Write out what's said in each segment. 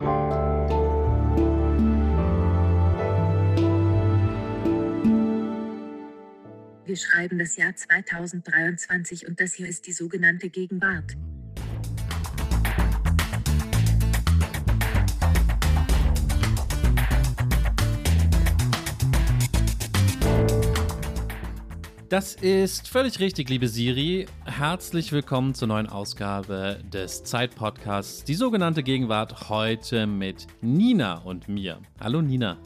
Wir schreiben das Jahr 2023 und das hier ist die sogenannte Gegenwart. Das ist völlig richtig, liebe Siri. Herzlich willkommen zur neuen Ausgabe des Zeit-Podcasts, die sogenannte Gegenwart, heute mit Nina und mir. Hallo Nina.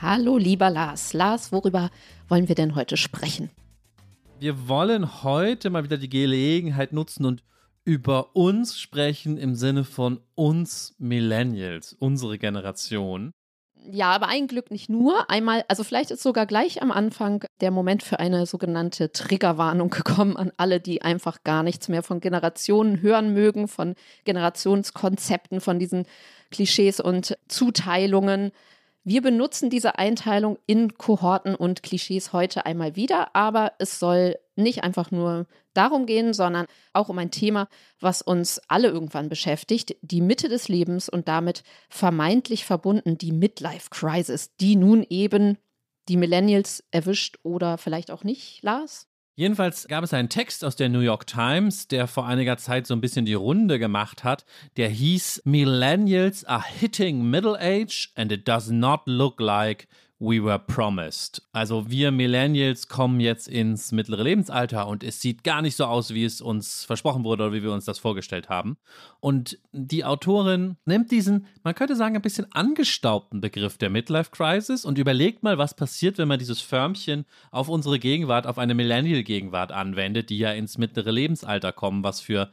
Hallo lieber Lars. Lars, worüber wollen wir denn heute sprechen? Wir wollen heute mal wieder die Gelegenheit nutzen und über uns sprechen im Sinne von uns Millennials, unsere Generation ja, aber ein Glück nicht nur. Einmal, also vielleicht ist sogar gleich am Anfang der Moment für eine sogenannte Triggerwarnung gekommen an alle, die einfach gar nichts mehr von Generationen hören mögen, von Generationskonzepten, von diesen Klischees und Zuteilungen. Wir benutzen diese Einteilung in Kohorten und Klischees heute einmal wieder, aber es soll nicht einfach nur darum gehen, sondern auch um ein Thema, was uns alle irgendwann beschäftigt, die Mitte des Lebens und damit vermeintlich verbunden die Midlife Crisis, die nun eben die Millennials erwischt oder vielleicht auch nicht, Lars? Jedenfalls gab es einen Text aus der New York Times, der vor einiger Zeit so ein bisschen die Runde gemacht hat. Der hieß Millennials are hitting middle age and it does not look like we were promised. Also wir Millennials kommen jetzt ins mittlere Lebensalter und es sieht gar nicht so aus, wie es uns versprochen wurde oder wie wir uns das vorgestellt haben. Und die Autorin nimmt diesen, man könnte sagen, ein bisschen angestaubten Begriff der Midlife Crisis und überlegt mal, was passiert, wenn man dieses Förmchen auf unsere Gegenwart, auf eine Millennial-Gegenwart anwendet, die ja ins mittlere Lebensalter kommen, was für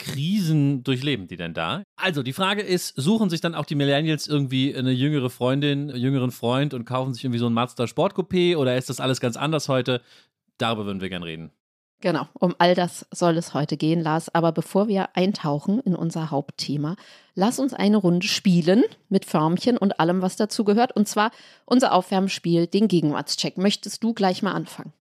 Krisen durchleben die denn da? Also, die Frage ist, suchen sich dann auch die Millennials irgendwie eine jüngere Freundin, einen jüngeren Freund und kaufen sich irgendwie so ein Mazda Sportcoupé oder ist das alles ganz anders heute? Darüber würden wir gerne reden. Genau, um all das soll es heute gehen, Lars. Aber bevor wir eintauchen in unser Hauptthema, lass uns eine Runde spielen mit Förmchen und allem, was dazu gehört. Und zwar unser Aufwärmspiel, den Gegenwartscheck. Möchtest du gleich mal anfangen?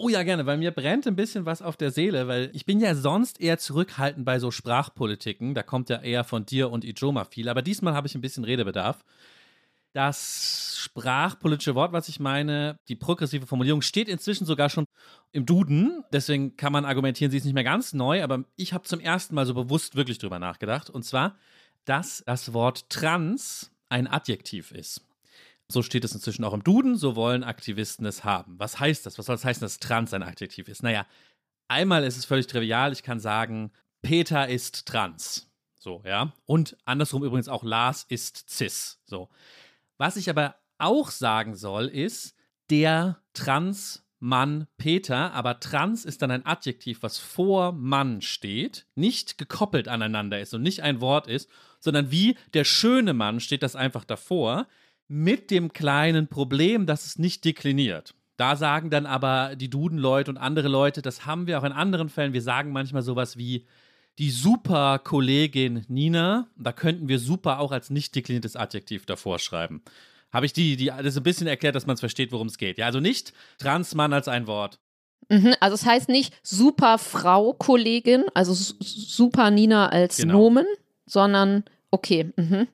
Oh ja, gerne, weil mir brennt ein bisschen was auf der Seele, weil ich bin ja sonst eher zurückhaltend bei so Sprachpolitiken. Da kommt ja eher von dir und Ijoma viel, aber diesmal habe ich ein bisschen Redebedarf. Das sprachpolitische Wort, was ich meine, die progressive Formulierung, steht inzwischen sogar schon im Duden. Deswegen kann man argumentieren, sie ist nicht mehr ganz neu, aber ich habe zum ersten Mal so bewusst wirklich drüber nachgedacht. Und zwar, dass das Wort trans ein Adjektiv ist. So steht es inzwischen auch im Duden, so wollen Aktivisten es haben. Was heißt das? Was soll das heißen, dass trans ein Adjektiv ist? Naja, einmal ist es völlig trivial, ich kann sagen, Peter ist trans. So, ja. Und andersrum übrigens auch Lars ist cis. So. Was ich aber auch sagen soll, ist, der Trans-Mann Peter, aber trans ist dann ein Adjektiv, was vor Mann steht, nicht gekoppelt aneinander ist und nicht ein Wort ist, sondern wie der schöne Mann steht das einfach davor mit dem kleinen Problem, dass es nicht dekliniert. Da sagen dann aber die Duden-Leute und andere Leute, das haben wir auch in anderen Fällen. Wir sagen manchmal sowas wie die super Kollegin Nina. Da könnten wir super auch als nicht dekliniertes Adjektiv davor schreiben. Habe ich die, die das ein bisschen erklärt, dass man es versteht, worum es geht. Ja, also nicht Transmann als ein Wort. Mhm, also es heißt nicht super Frau Kollegin, also super Nina als genau. Nomen, sondern okay. Mhm.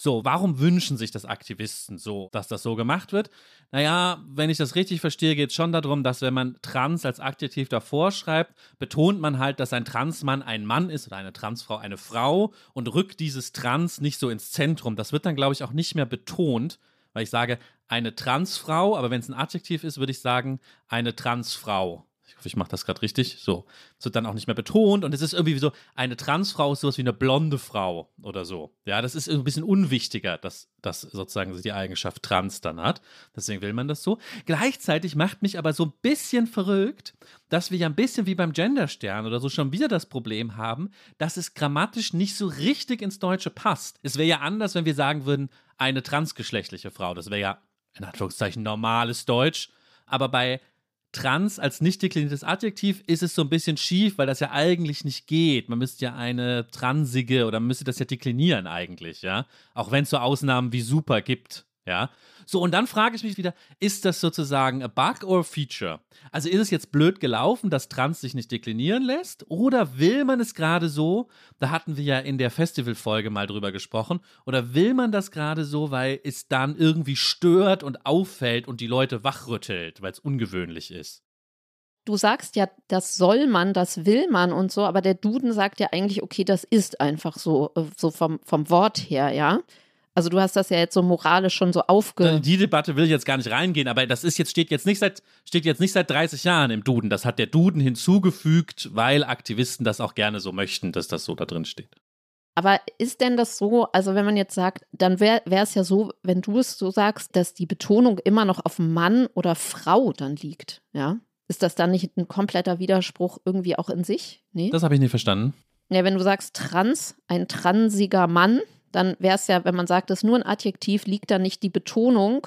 So, warum wünschen sich das Aktivisten so, dass das so gemacht wird? Naja, wenn ich das richtig verstehe, geht es schon darum, dass wenn man trans als Adjektiv davor schreibt, betont man halt, dass ein Transmann ein Mann ist oder eine Transfrau eine Frau und rückt dieses Trans nicht so ins Zentrum. Das wird dann, glaube ich, auch nicht mehr betont, weil ich sage eine Transfrau, aber wenn es ein Adjektiv ist, würde ich sagen eine Transfrau hoffe, ich mache das gerade richtig. So. Es wird dann auch nicht mehr betont und es ist irgendwie so, eine Transfrau ist sowas wie eine blonde Frau oder so. Ja, das ist ein bisschen unwichtiger, dass das sozusagen die Eigenschaft trans dann hat. Deswegen will man das so. Gleichzeitig macht mich aber so ein bisschen verrückt, dass wir ja ein bisschen wie beim Genderstern oder so schon wieder das Problem haben, dass es grammatisch nicht so richtig ins Deutsche passt. Es wäre ja anders, wenn wir sagen würden, eine transgeschlechtliche Frau. Das wäre ja in Anführungszeichen normales Deutsch. Aber bei trans als nicht dekliniertes Adjektiv ist es so ein bisschen schief, weil das ja eigentlich nicht geht. Man müsste ja eine transige oder man müsste das ja deklinieren eigentlich, ja. Auch wenn es so Ausnahmen wie super gibt, Ja. So, und dann frage ich mich wieder, ist das sozusagen a bug or a feature? Also ist es jetzt blöd gelaufen, dass Trans sich nicht deklinieren lässt? Oder will man es gerade so? Da hatten wir ja in der Festivalfolge mal drüber gesprochen. Oder will man das gerade so, weil es dann irgendwie stört und auffällt und die Leute wachrüttelt, weil es ungewöhnlich ist? Du sagst ja, das soll man, das will man und so, aber der Duden sagt ja eigentlich, okay, das ist einfach so, äh, so vom, vom Wort her, ja. Also du hast das ja jetzt so moralisch schon so aufge. In die Debatte will ich jetzt gar nicht reingehen, aber das ist jetzt, steht jetzt nicht seit, steht jetzt nicht seit 30 Jahren im Duden. Das hat der Duden hinzugefügt, weil Aktivisten das auch gerne so möchten, dass das so da drin steht. Aber ist denn das so, also wenn man jetzt sagt, dann wäre es ja so, wenn du es so sagst, dass die Betonung immer noch auf Mann oder Frau dann liegt, ja? Ist das dann nicht ein kompletter Widerspruch irgendwie auch in sich? Nee? Das habe ich nicht verstanden. Ja, wenn du sagst trans, ein transiger Mann, dann wäre es ja, wenn man sagt, es ist nur ein Adjektiv, liegt da nicht die Betonung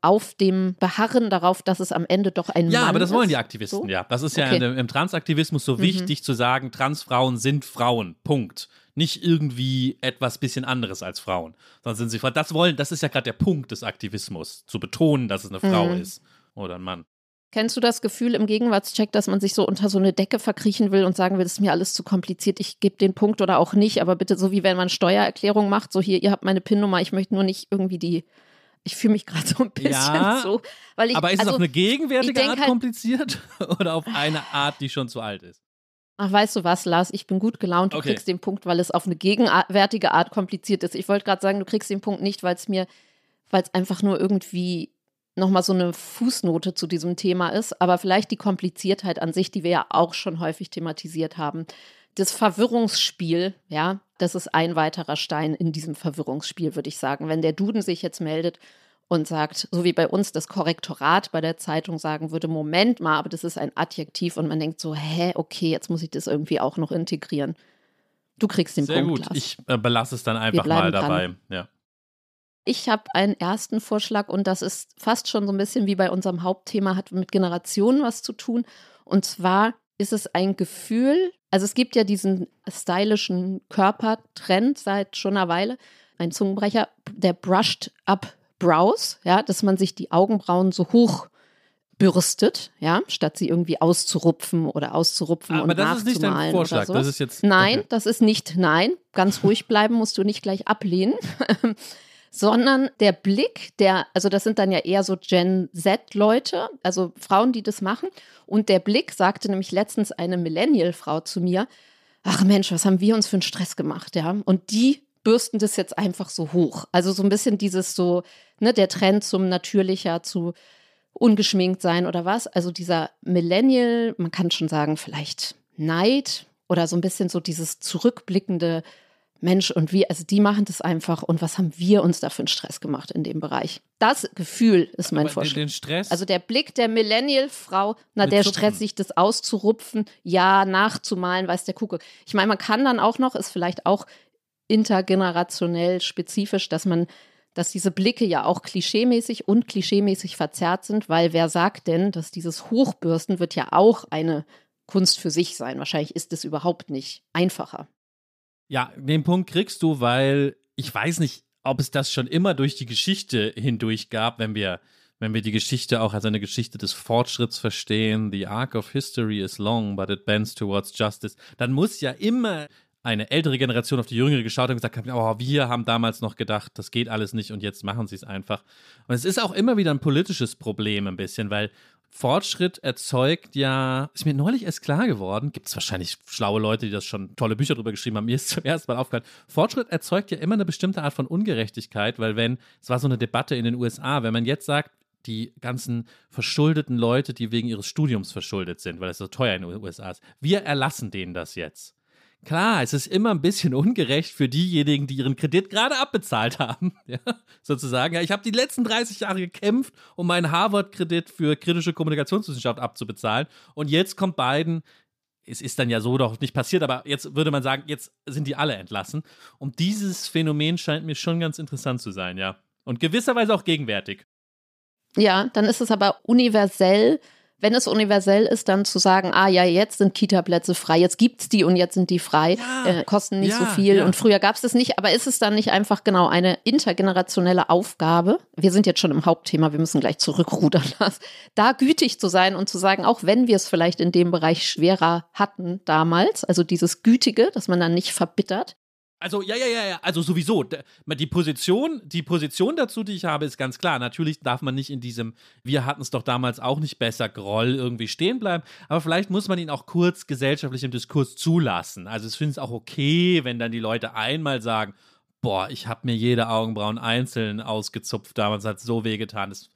auf dem Beharren darauf, dass es am Ende doch ein ja, Mann ist. Ja, aber das wollen die Aktivisten, so? ja. Das ist ja okay. im, im Transaktivismus so mhm. wichtig zu sagen, Transfrauen sind Frauen. Punkt. Nicht irgendwie etwas bisschen anderes als Frauen, sondern sind sie Frauen. Das wollen, das ist ja gerade der Punkt des Aktivismus, zu betonen, dass es eine Frau mhm. ist oder ein Mann. Kennst du das Gefühl im Gegenwartscheck, dass man sich so unter so eine Decke verkriechen will und sagen will, das ist mir alles zu kompliziert, ich gebe den Punkt oder auch nicht, aber bitte so wie wenn man Steuererklärung macht, so hier, ihr habt meine PIN-Nummer, ich möchte nur nicht irgendwie die, ich fühle mich gerade so ein bisschen ja, so. Weil ich, aber ist also, es auf eine gegenwärtige Art halt, kompliziert oder auf eine Art, die schon zu alt ist? Ach, weißt du was, Lars, ich bin gut gelaunt, du Okay. kriegst den Punkt, weil es auf eine gegenwärtige Art kompliziert ist. Ich wollte gerade sagen, du kriegst den Punkt nicht, weil es mir, weil es einfach nur irgendwie nochmal so eine Fußnote zu diesem Thema ist, aber vielleicht die Kompliziertheit an sich, die wir ja auch schon häufig thematisiert haben. Das Verwirrungsspiel, ja, das ist ein weiterer Stein in diesem Verwirrungsspiel, würde ich sagen. Wenn der Duden sich jetzt meldet und sagt, so wie bei uns das Korrektorat bei der Zeitung sagen würde, Moment mal, aber das ist ein Adjektiv und man denkt so, hä, okay, jetzt muss ich das irgendwie auch noch integrieren. Du kriegst den Sehr Punkt, gut. Lars. Ich äh, belasse es dann einfach mal dabei. dran. Ja. Ich habe einen ersten Vorschlag und das ist fast schon so ein bisschen wie bei unserem Hauptthema, hat mit Generationen was zu tun. Und zwar ist es ein Gefühl, also es gibt ja diesen stylischen Körpertrend seit schon einer Weile, ein Zungenbrecher, der brushed up brows, ja, dass man sich die Augenbrauen so hoch bürstet, ja, statt sie irgendwie auszurupfen oder auszurupfen Aber und das ist nicht dein nachzumalen Vorschlag. oder so. Das ist jetzt. Nein, okay. das ist nicht nein. Ganz ruhig bleiben musst du nicht gleich ablehnen. Sondern der Blick, der, also das sind dann ja eher so Gen Z-Leute, also Frauen, die das machen. Und der Blick sagte nämlich letztens eine Millennial-Frau zu mir: Ach Mensch, was haben wir uns für einen Stress gemacht, ja? Und die bürsten das jetzt einfach so hoch. Also so ein bisschen dieses so, ne, der Trend zum natürlicher, zu ungeschminkt sein oder was. Also dieser Millennial, man kann schon sagen, vielleicht Neid oder so ein bisschen so dieses zurückblickende Mensch und wir, also die machen das einfach und was haben wir uns da für einen Stress gemacht in dem Bereich? Das Gefühl ist mein Vorschlag. den Stress. Also der Blick der Millennial-Frau, na, der Zupfen. Stress, sich das auszurupfen, ja, nachzumalen, weiß der Kuckuck. Ich meine, man kann dann auch noch, ist vielleicht auch intergenerationell spezifisch, dass man, dass diese Blicke ja auch klischeemäßig und klischeemäßig verzerrt sind, weil wer sagt denn, dass dieses Hochbürsten wird ja auch eine Kunst für sich sein? Wahrscheinlich ist es überhaupt nicht einfacher. Ja, den Punkt kriegst du, weil ich weiß nicht, ob es das schon immer durch die Geschichte hindurch gab, wenn wir, wenn wir die Geschichte auch als eine Geschichte des Fortschritts verstehen. The arc of history is long, but it bends towards justice. Dann muss ja immer eine ältere Generation auf die jüngere geschaut und gesagt haben, oh, wir haben damals noch gedacht, das geht alles nicht und jetzt machen sie es einfach. Und es ist auch immer wieder ein politisches Problem ein bisschen, weil Fortschritt erzeugt ja, ist mir neulich erst klar geworden, gibt es wahrscheinlich schlaue Leute, die das schon tolle Bücher drüber geschrieben haben, mir ist zum ersten Mal aufgefallen, Fortschritt erzeugt ja immer eine bestimmte Art von Ungerechtigkeit, weil wenn, es war so eine Debatte in den USA, wenn man jetzt sagt, die ganzen verschuldeten Leute, die wegen ihres Studiums verschuldet sind, weil es so teuer in den USA ist, wir erlassen denen das jetzt. Klar, es ist immer ein bisschen ungerecht für diejenigen, die ihren Kredit gerade abbezahlt haben. Ja, sozusagen. Ja, ich habe die letzten 30 Jahre gekämpft, um meinen Harvard-Kredit für kritische Kommunikationswissenschaft abzubezahlen. Und jetzt kommt Biden. Es ist dann ja so doch nicht passiert, aber jetzt würde man sagen, jetzt sind die alle entlassen. Und dieses Phänomen scheint mir schon ganz interessant zu sein, ja. Und gewisserweise auch gegenwärtig. Ja, dann ist es aber universell wenn es universell ist, dann zu sagen, ah ja, jetzt sind Kita-Plätze frei, jetzt gibt's die und jetzt sind die frei, Ja, äh, kosten nicht ja, so viel ja. und früher gab's das nicht, aber ist es dann nicht einfach genau eine intergenerationelle Aufgabe? Wir sind jetzt schon im Hauptthema, wir müssen gleich zurückrudern, da gütig zu sein und zu sagen, auch wenn wir es vielleicht in dem Bereich schwerer hatten damals, also dieses Gütige, dass man dann nicht verbittert, Also, ja, ja, ja, ja, also sowieso. Die Position, die Position dazu, die ich habe, ist ganz klar. Natürlich darf man nicht in diesem, wir hatten es doch damals auch nicht besser, Groll irgendwie stehen bleiben. Aber vielleicht muss man ihn auch kurz gesellschaftlich im Diskurs zulassen. Also, ich finde es auch okay, wenn dann die Leute einmal sagen, boah, ich habe mir jede Augenbrauen einzeln ausgezupft damals, hat so wehgetan. Das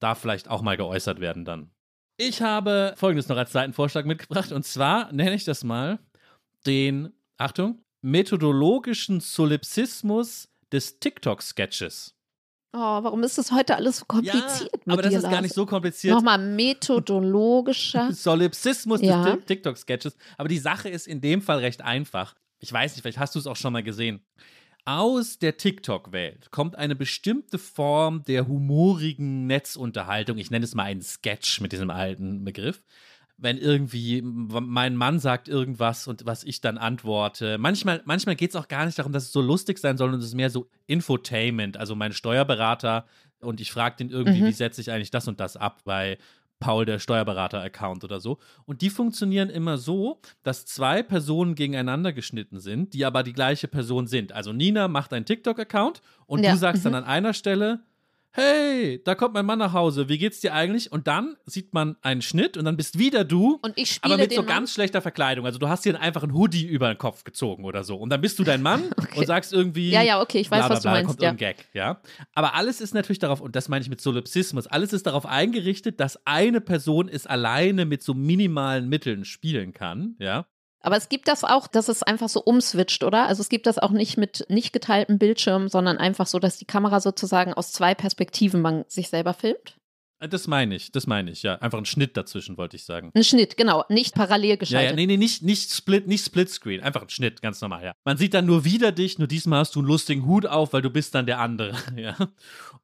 darf vielleicht auch mal geäußert werden dann. Ich habe folgendes noch als Seitenvorschlag mitgebracht. Und zwar nenne ich das mal den, Achtung, methodologischen Solipsismus des TikTok-Sketches. oh, warum ist das heute alles so kompliziert mit aber das dir, ist gar nicht so kompliziert. Nochmal methodologischer. Solipsismus Ja. des Tik- TikTok-Sketches. Aber die Sache ist in dem Fall recht einfach. Ich weiß nicht, vielleicht hast du es auch schon mal gesehen. Aus der TikTok-Welt kommt eine bestimmte Form der humorigen Netzunterhaltung. Ich nenne es mal einen Sketch mit diesem alten Begriff. Wenn irgendwie mein Mann sagt irgendwas und was ich dann antworte. Manchmal, manchmal geht es auch gar nicht darum, dass es so lustig sein soll, und es ist mehr so Infotainment. Also mein Steuerberater und ich frage den irgendwie, Mhm. wie setze ich eigentlich das und das ab bei Paul der Steuerberater-Account oder so. Und die funktionieren immer so, dass zwei Personen gegeneinander geschnitten sind, die aber die gleiche Person sind. Also Nina macht einen TikTok-Account und Ja, du sagst dann mhm. an einer Stelle, hey, da kommt mein Mann nach Hause, wie geht's dir eigentlich? Und dann sieht man einen Schnitt und dann bist wieder du. Und ich spiele aber mit so Mann. ganz schlechter Verkleidung. Also du hast dir einfach einen Hoodie über den Kopf gezogen oder so. Und dann bist du dein Mann Okay. und sagst irgendwie. Ja, ja, okay, ich weiß, bla, bla, was du meinst, Kommt ja. Gag, ja. Aber alles ist natürlich darauf, und das meine ich mit Solipsismus, alles ist darauf eingerichtet, dass eine Person es alleine mit so minimalen Mitteln spielen kann, ja. Aber es gibt das auch, dass es einfach so umswitcht, oder? Also es gibt das auch nicht mit nicht geteiltem Bildschirm, sondern einfach so, dass die Kamera sozusagen aus zwei Perspektiven man sich selber filmt. Das meine ich, das meine ich, ja. Einfach ein Schnitt dazwischen, wollte ich sagen. Ein Schnitt, genau, nicht parallel Ja, ja, geschaltet. nee, nee, nicht, nicht Split, nicht Splitscreen, einfach ein Schnitt, ganz normal, ja. Man sieht dann nur wieder dich, nur diesmal hast du einen lustigen Hut auf, weil du bist dann der andere, ja.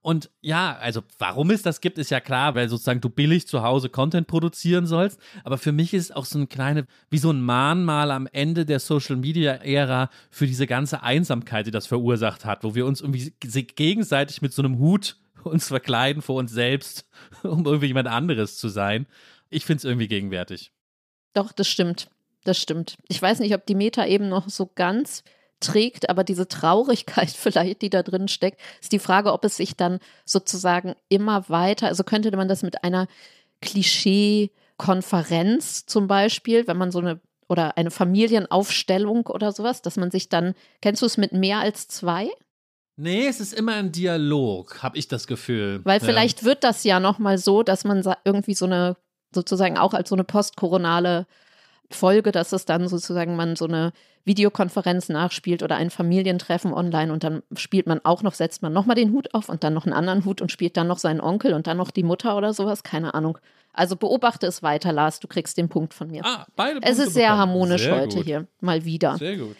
Und ja, also warum es das gibt, ist ja klar, weil sozusagen du billig zu Hause Content produzieren sollst. Aber für mich ist es auch so eine kleine, wie so ein Mahnmal am Ende der Social Media Ära für diese ganze Einsamkeit, die das verursacht hat, wo wir uns irgendwie gegenseitig mit so einem Hut uns verkleiden vor uns selbst, um irgendwie jemand anderes zu sein. Ich finde es irgendwie gegenwärtig. Doch, das stimmt. Das stimmt. Ich weiß nicht, ob die Meta eben noch so ganz trägt, aber diese Traurigkeit vielleicht, die da drin steckt, ist die Frage, ob es sich dann sozusagen immer weiter, also könnte man das mit einer Klischee-Konferenz zum Beispiel, wenn man so eine oder eine Familienaufstellung oder sowas, dass man sich dann, kennst du es mit mehr als zwei? Nee, es ist immer ein Dialog, habe ich das Gefühl. Weil Ja. vielleicht wird das ja nochmal so, dass man irgendwie so eine, sozusagen auch als so eine postkoronale Folge, dass es dann sozusagen man so eine Videokonferenz nachspielt oder ein Familientreffen online und dann spielt man auch noch, setzt man nochmal den Hut auf und dann noch einen anderen Hut und spielt dann noch seinen Onkel und dann noch die Mutter oder sowas, keine Ahnung. Also beobachte es weiter, Lars, du kriegst den Punkt von mir. Ah, beide es Punkte ist sehr bekommen. harmonisch Sehr heute gut. hier, mal wieder. Sehr gut.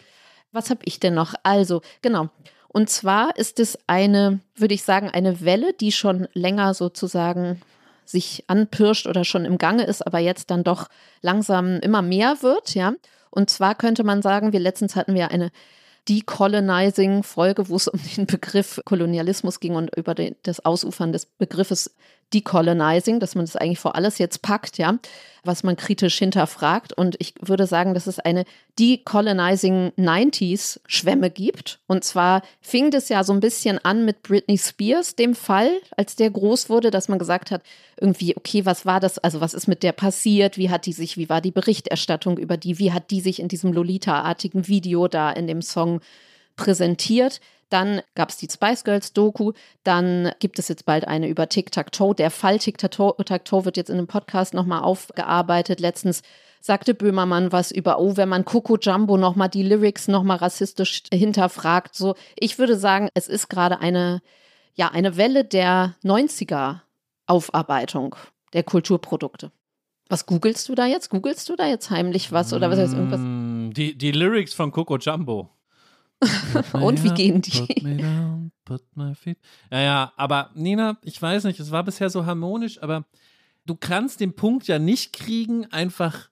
Was habe ich denn noch? Also, genau. Und zwar ist es eine, würde ich sagen, eine Welle, die schon länger sozusagen sich anpirscht oder schon im Gange ist, aber jetzt dann doch langsam immer mehr wird, ja. Und zwar könnte man sagen, wir letztens hatten wir eine Decolonizing-Folge, wo es um den Begriff Kolonialismus ging und über den, das Ausufern des Begriffes Decolonizing, dass man das eigentlich vor alles jetzt packt, ja, was man kritisch hinterfragt. Und ich würde sagen, dass es eine Decolonizing 90s Schwemme gibt. Und zwar fing das ja so ein bisschen an mit Britney Spears, dem Fall, als der groß wurde, dass man gesagt hat, irgendwie, okay, was war das? Also, was ist mit der passiert? Wie hat die sich, wie war die Berichterstattung über die? Wie hat die sich in diesem Lolita-artigen Video da in dem Song präsentiert? Dann gab es die Spice Girls Doku. Dann gibt es jetzt bald eine über Tic-Tac-Toe. Der Fall Tic-Tac-Toe wird jetzt in einem Podcast nochmal aufgearbeitet. Letztens sagte Böhmermann was über, oh, wenn man Coco Jumbo nochmal die Lyrics nochmal rassistisch hinterfragt. So, ich würde sagen, es ist gerade eine, ja, eine Welle der 90er Aufarbeitung der Kulturprodukte. Was googelst du da jetzt? Googelst du da jetzt heimlich was oder was heißt irgendwas? Mm, Die, die Lyrics von Coco Jumbo. Und wie gehen die? Put me down, put my feet. Ja, ja, aber Nina, ich weiß nicht, es war bisher so harmonisch, aber du kannst den Punkt ja nicht kriegen, einfach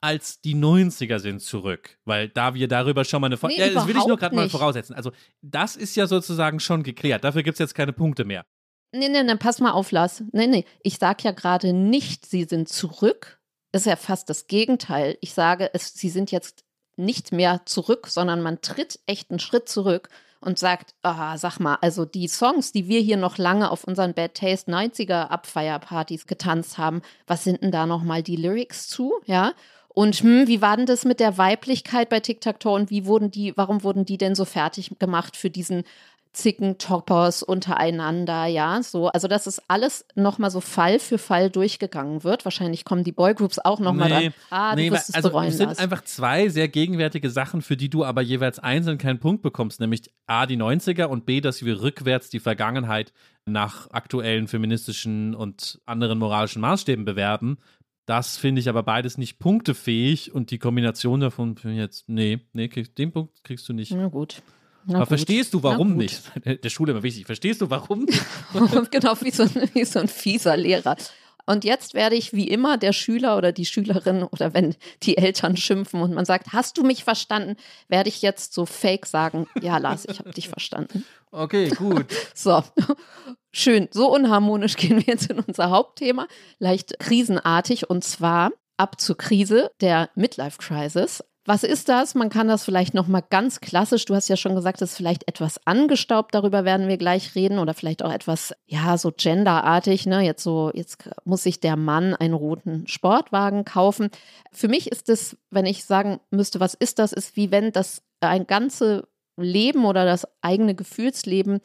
als die 90er sind zurück, weil da wir darüber schon mal eine Folge. Nee, ja, das will ich nur gerade mal voraussetzen. Also, das ist ja sozusagen schon geklärt. Dafür gibt es jetzt keine Punkte mehr. Nee, nee, nee, pass mal auf, Lars. Nee, nee, ich sage ja gerade nicht, sie sind zurück. Das ist ja fast das Gegenteil. Ich sage, es, sie sind jetzt nicht mehr zurück, sondern man tritt echt einen Schritt zurück und sagt, ah, sag mal, also die Songs, die wir hier noch lange auf unseren Bad Taste 90er Abfeierpartys getanzt haben, was sind denn da nochmal die Lyrics zu? Ja. Und hm, wie war denn das mit der Weiblichkeit bei Tic Tac Toe und wie wurden die, warum wurden die denn so fertig gemacht für diesen Zicken-Toppers untereinander, ja, so. Also, dass es alles nochmal so Fall für Fall durchgegangen wird. Wahrscheinlich kommen die Boygroups auch nochmal Nee, dran. Ah, du Nee, wirst es also bereuen, es sind Lars. einfach zwei sehr gegenwärtige Sachen, für die du aber jeweils einzeln keinen Punkt bekommst, nämlich A, die 90er und B, dass wir rückwärts die Vergangenheit nach aktuellen feministischen und anderen moralischen Maßstäben bewerben. Das finde ich aber beides nicht punktefähig und die Kombination davon finde ich jetzt, nee, nee, den Punkt kriegst du nicht. Na gut. Na verstehst du, warum nicht? Der Schule immer wichtig. Verstehst du, warum genau, wie so, ein, wie so ein fieser Lehrer. Und jetzt werde ich wie immer der Schüler oder die Schülerin oder wenn die Eltern schimpfen und man sagt, hast du mich verstanden, werde ich jetzt so fake sagen, ja Lars, ich habe dich verstanden. Okay, gut. So, schön, so unharmonisch gehen wir jetzt in unser Hauptthema, leicht krisenartig und zwar ab zur Krise der Midlife Crisis. Was ist das? Man kann das vielleicht noch mal ganz klassisch. Du hast ja schon gesagt, es ist vielleicht etwas angestaubt. Darüber werden wir gleich reden oder vielleicht auch etwas, ja, so genderartig. Ne? Jetzt so, jetzt muss sich der Mann einen roten Sportwagen kaufen. Für mich ist es, wenn ich sagen müsste, was ist das, ist wie wenn das ein ganze Leben oder das eigene Gefühlsleben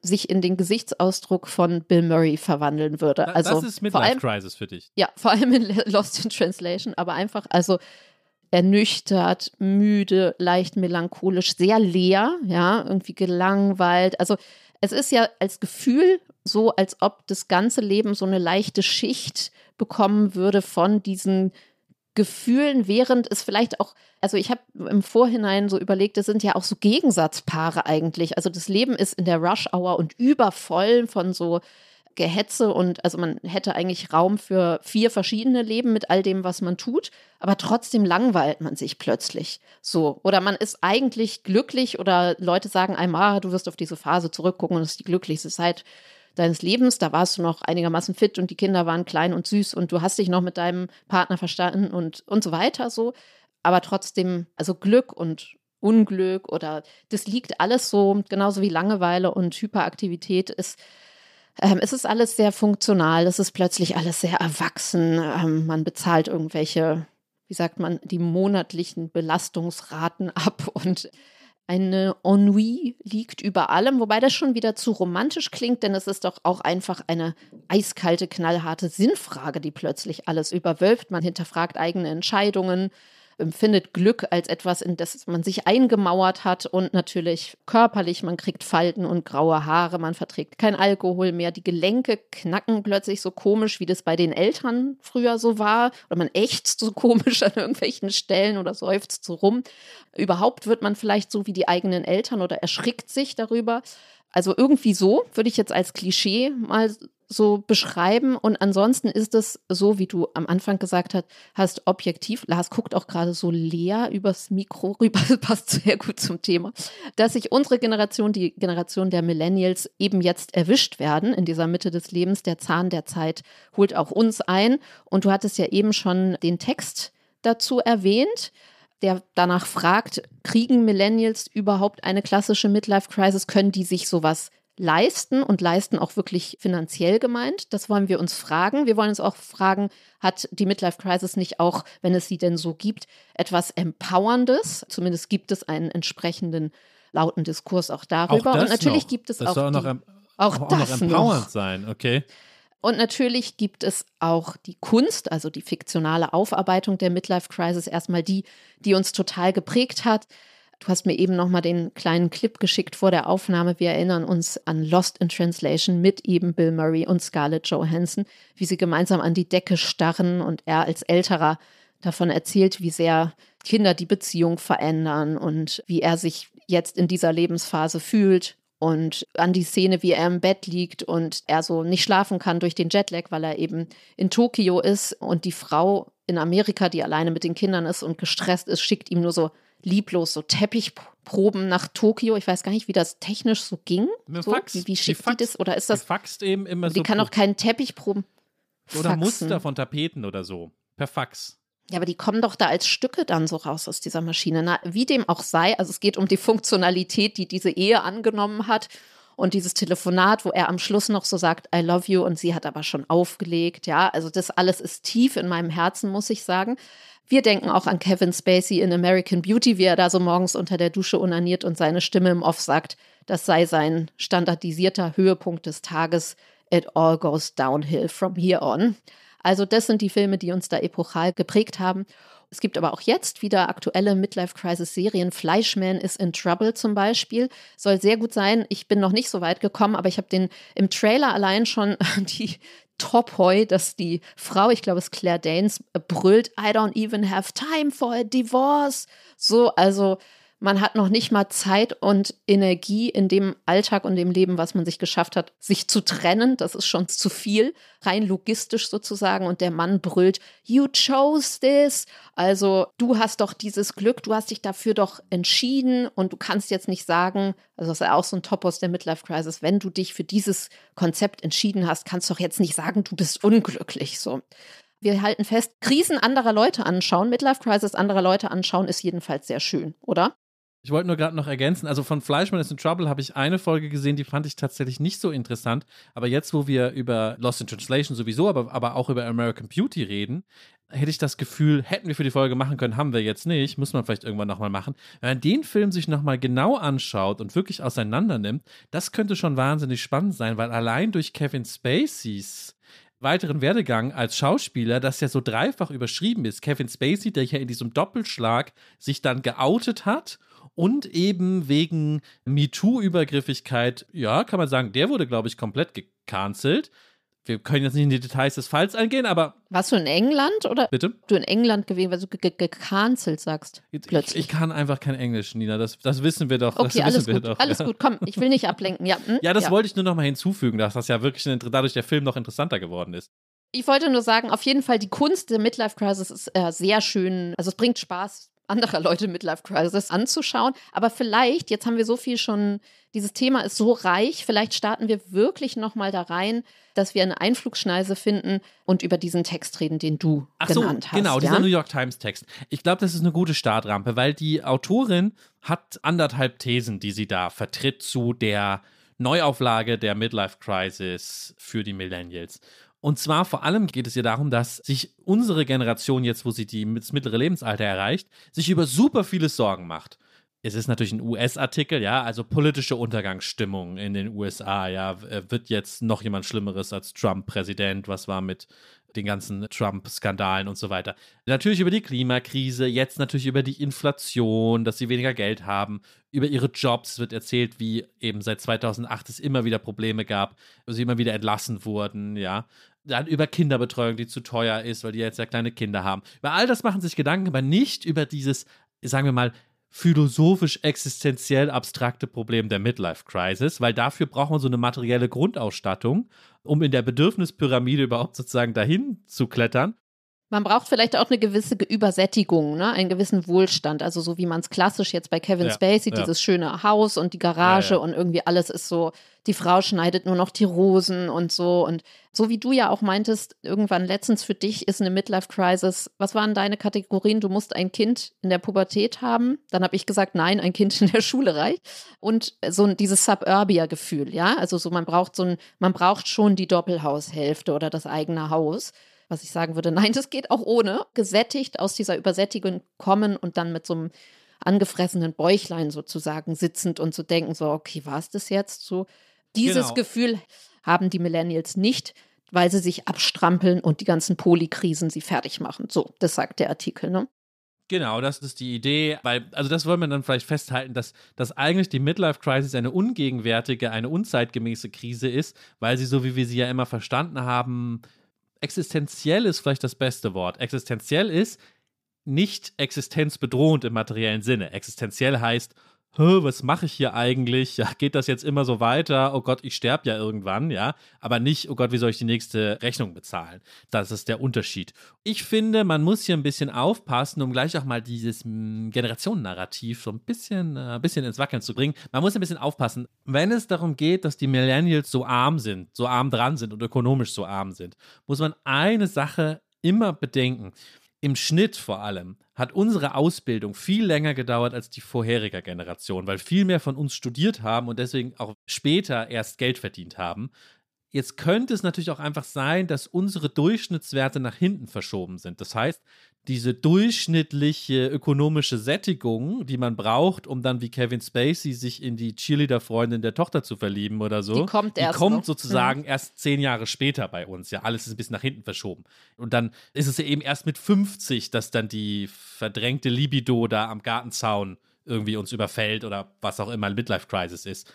sich in den Gesichtsausdruck von Bill Murray verwandeln würde. Also das ist Midlife Crisis für dich. ja, vor allem in Lost in Translation, aber einfach, also ernüchtert, müde, leicht melancholisch, sehr leer, ja, irgendwie gelangweilt. Also es ist ja als Gefühl so, als ob das ganze Leben so eine leichte Schicht bekommen würde von diesen Gefühlen, während es vielleicht auch, also ich habe im Vorhinein so überlegt, es sind ja auch so Gegensatzpaare eigentlich. Also das Leben ist in der Rush Hour und übervoll von so Gehetze und also man hätte eigentlich Raum für vier verschiedene Leben mit all dem, was man tut, aber trotzdem langweilt man sich plötzlich so. Oder man ist eigentlich glücklich oder Leute sagen einem, ah, du wirst auf diese Phase zurückgucken und es ist die glücklichste Zeit deines Lebens. Da warst du noch einigermaßen fit und die Kinder waren klein und süß und du hast dich noch mit deinem Partner verstanden und, und so weiter so. Aber trotzdem, also Glück und Unglück oder das liegt alles so, genauso wie Langeweile und Hyperaktivität ist ähm, es ist alles sehr funktional, es ist plötzlich alles sehr erwachsen. Ähm, man bezahlt irgendwelche, wie sagt man, die monatlichen Belastungsraten ab und eine Ennui liegt über allem, wobei das schon wieder zu romantisch klingt, denn es ist doch auch einfach eine eiskalte, knallharte Sinnfrage, die plötzlich alles überwölbt. Man hinterfragt eigene Entscheidungen, empfindet Glück als etwas, in das man sich eingemauert hat und natürlich körperlich, man kriegt Falten und graue Haare, man verträgt kein Alkohol mehr, die Gelenke knacken plötzlich so komisch, wie das bei den Eltern früher so war oder man ächzt so komisch an irgendwelchen Stellen oder seufzt so rum. Überhaupt wird man vielleicht so wie die eigenen Eltern oder erschrickt sich darüber. Also irgendwie so würde ich jetzt als Klischee mal so beschreiben. Und ansonsten ist es so, wie du am Anfang gesagt hast, hast objektiv. Lars guckt auch gerade so leer übers Mikro rüber, passt sehr gut zum Thema, dass sich unsere Generation, die Generation der Millennials, eben jetzt erwischt werden in dieser Mitte des Lebens. Der Zahn der Zeit holt auch uns ein. Und du hattest ja eben schon den Text dazu erwähnt der danach fragt, kriegen Millennials überhaupt eine klassische Midlife-Crisis? Können die sich sowas leisten und leisten auch wirklich finanziell gemeint? Das wollen wir uns fragen. Wir wollen uns auch fragen, hat die Midlife-Crisis nicht auch, wenn es sie denn so gibt, etwas Empowerndes? Zumindest gibt es einen entsprechenden lauten Diskurs auch darüber. Auch und natürlich noch. gibt es das auch, soll auch noch, die, em- auch, auch das noch noch. empowernd sein, okay? Und natürlich gibt es auch die Kunst, also die fiktionale Aufarbeitung der Midlife Crisis, erstmal die, die uns total geprägt hat. Du hast mir eben noch mal den kleinen Clip geschickt vor der Aufnahme. Wir erinnern uns an Lost in Translation mit eben Bill Murray und Scarlett Johansson, wie sie gemeinsam an die Decke starren und er als älterer davon erzählt, wie sehr Kinder die Beziehung verändern und wie er sich jetzt in dieser Lebensphase fühlt und an die Szene, wie er im Bett liegt und er so nicht schlafen kann durch den Jetlag, weil er eben in Tokio ist und die Frau in Amerika, die alleine mit den Kindern ist und gestresst ist, schickt ihm nur so lieblos so Teppichproben nach Tokio. Ich weiß gar nicht, wie das technisch so ging. So, Fax. wie, wie schickt die, die das? Oder ist das? Die faxt eben immer die so. kann auch keinen Teppichproben. Oder faxen. Muster von Tapeten oder so. Per Fax. Ja, aber die kommen doch da als Stücke dann so raus aus dieser Maschine. Na, wie dem auch sei, also es geht um die Funktionalität, die diese Ehe angenommen hat. Und dieses Telefonat, wo er am Schluss noch so sagt, I love you, und sie hat aber schon aufgelegt. Ja, also das alles ist tief in meinem Herzen, muss ich sagen. Wir denken auch an Kevin Spacey in American Beauty, wie er da so morgens unter der Dusche unaniert und seine Stimme im Off sagt, das sei sein standardisierter Höhepunkt des Tages. It all goes downhill from here on. Also das sind die Filme, die uns da epochal geprägt haben. Es gibt aber auch jetzt wieder aktuelle Midlife-Crisis-Serien. Fleischman is in Trouble zum Beispiel. Soll sehr gut sein. Ich bin noch nicht so weit gekommen, aber ich habe den im Trailer allein schon die Top-Hoi, dass die Frau, ich glaube es ist Claire Danes, brüllt, I don't even have time for a divorce. So, also man hat noch nicht mal Zeit und Energie in dem Alltag und dem Leben, was man sich geschafft hat, sich zu trennen. Das ist schon zu viel, rein logistisch sozusagen. Und der Mann brüllt, You chose this. Also du hast doch dieses Glück, du hast dich dafür doch entschieden und du kannst jetzt nicht sagen, also das ist ja auch so ein Topos der Midlife Crisis, wenn du dich für dieses Konzept entschieden hast, kannst du doch jetzt nicht sagen, du bist unglücklich. So. Wir halten fest, Krisen anderer Leute anschauen, Midlife Crisis anderer Leute anschauen, ist jedenfalls sehr schön, oder? Ich wollte nur gerade noch ergänzen, also von Fleischmann is in Trouble habe ich eine Folge gesehen, die fand ich tatsächlich nicht so interessant. Aber jetzt, wo wir über Lost in Translation sowieso, aber, aber auch über American Beauty reden, hätte ich das Gefühl, hätten wir für die Folge machen können, haben wir jetzt nicht, muss man vielleicht irgendwann nochmal machen. Wenn man den Film sich nochmal genau anschaut und wirklich auseinander nimmt, das könnte schon wahnsinnig spannend sein, weil allein durch Kevin Spaceys weiteren Werdegang als Schauspieler, das ja so dreifach überschrieben ist. Kevin Spacey, der ja in diesem Doppelschlag sich dann geoutet hat und eben wegen MeToo-Übergriffigkeit, ja, kann man sagen, der wurde, glaube ich, komplett gecancelt. Wir können jetzt nicht in die Details des Falls eingehen, aber. Warst du in England oder? Bitte? Du in England gewesen, weil du gecancelt sagst. Plötzlich. Ich, ich, kann einfach kein Englisch, Nina. Das, das wissen wir doch. Okay, das alles wir gut. Doch, alles ja. gut. Komm, ich will nicht ablenken. Ja, hm? ja das ja. wollte ich nur noch mal hinzufügen, dass das ja wirklich ein, dadurch der Film noch interessanter geworden ist. Ich wollte nur sagen, auf jeden Fall die Kunst der Midlife Crisis ist äh, sehr schön. Also es bringt Spaß, anderer Leute Midlife Crisis anzuschauen. Aber vielleicht, jetzt haben wir so viel schon, dieses Thema ist so reich, vielleicht starten wir wirklich nochmal da rein, dass wir eine Einflugschneise finden und über diesen Text reden, den du Ach so, genannt hast. Genau, ja? dieser New York Times Text. Ich glaube, das ist eine gute Startrampe, weil die Autorin hat anderthalb Thesen, die sie da vertritt zu der Neuauflage der Midlife Crisis für die Millennials. Und zwar vor allem geht es ihr darum, dass sich unsere Generation jetzt, wo sie das mittlere Lebensalter erreicht, sich über super viele Sorgen macht. Es ist natürlich ein US-Artikel, ja, also politische Untergangsstimmung in den USA, ja, wird jetzt noch jemand Schlimmeres als Trump Präsident, was war mit den ganzen Trump-Skandalen und so weiter. Natürlich über die Klimakrise, jetzt natürlich über die Inflation, dass sie weniger Geld haben, über ihre Jobs wird erzählt, wie eben seit 2008 es immer wieder Probleme gab, sie immer wieder entlassen wurden, ja. Dann über Kinderbetreuung, die zu teuer ist, weil die jetzt ja kleine Kinder haben. Über all das machen sich Gedanken, aber nicht über dieses, sagen wir mal, philosophisch existenziell abstrakte Problem der Midlife Crisis, weil dafür braucht man so eine materielle Grundausstattung, um in der Bedürfnispyramide überhaupt sozusagen dahin zu klettern. Man braucht vielleicht auch eine gewisse Übersättigung, ne? einen gewissen Wohlstand. Also so wie man es klassisch jetzt bei Kevin Ja, Spacey, ja. dieses schöne Haus und die Garage Ja, und irgendwie alles ist so, die Frau schneidet nur noch die Rosen und so. Und so wie du ja auch meintest, irgendwann letztens für dich ist eine Midlife-Crisis. Was waren deine Kategorien? Du musst ein Kind in der Pubertät haben. Dann habe ich gesagt, nein, ein Kind in der Schule reicht. Und so ein- dieses Suburbia-Gefühl, ja. Also so, man braucht so ein, man braucht schon die Doppelhaushälfte oder das eigene Haus was ich sagen würde, nein, das geht auch ohne, gesättigt aus dieser Übersättigung kommen und dann mit so einem angefressenen Bäuchlein sozusagen sitzend und zu denken, so, okay, war es das jetzt so? Dieses Genau. Gefühl haben die Millennials nicht, weil sie sich abstrampeln und die ganzen Polikrisen sie fertig machen. So, das sagt der Artikel, ne? Genau, das ist die Idee, weil, also das wollen wir dann vielleicht festhalten, dass, dass eigentlich die Midlife Crisis eine ungegenwärtige, eine unzeitgemäße Krise ist, weil sie, so wie wir sie ja immer verstanden haben, existenziell ist vielleicht das beste Wort. Existenziell ist nicht existenzbedrohend im materiellen Sinne. Existenziell heißt, was mache ich hier eigentlich? Ja, geht das jetzt immer so weiter? Oh Gott, ich sterbe ja irgendwann, ja. Aber nicht, oh Gott, wie soll ich die nächste Rechnung bezahlen? Das ist der Unterschied. Ich finde, man muss hier ein bisschen aufpassen, um gleich auch mal dieses hm, Generationennarrativ so ein bisschen, äh, bisschen ins Wackeln zu bringen. Man muss ein bisschen aufpassen, wenn es darum geht, dass die Millennials so arm sind, so arm dran sind und ökonomisch so arm sind, muss man eine Sache immer bedenken im Schnitt vor allem hat unsere Ausbildung viel länger gedauert als die vorherige Generation, weil viel mehr von uns studiert haben und deswegen auch später erst Geld verdient haben. Jetzt könnte es natürlich auch einfach sein, dass unsere Durchschnittswerte nach hinten verschoben sind. Das heißt, diese durchschnittliche ökonomische Sättigung, die man braucht, um dann wie Kevin Spacey sich in die Cheerleader-Freundin der Tochter zu verlieben oder so, die kommt, die kommt noch. sozusagen mhm. erst zehn Jahre später bei uns. Ja, alles ist ein bisschen nach hinten verschoben. Und dann ist es ja eben erst mit 50, dass dann die verdrängte Libido da am Gartenzaun irgendwie uns überfällt oder was auch immer Midlife Crisis ist.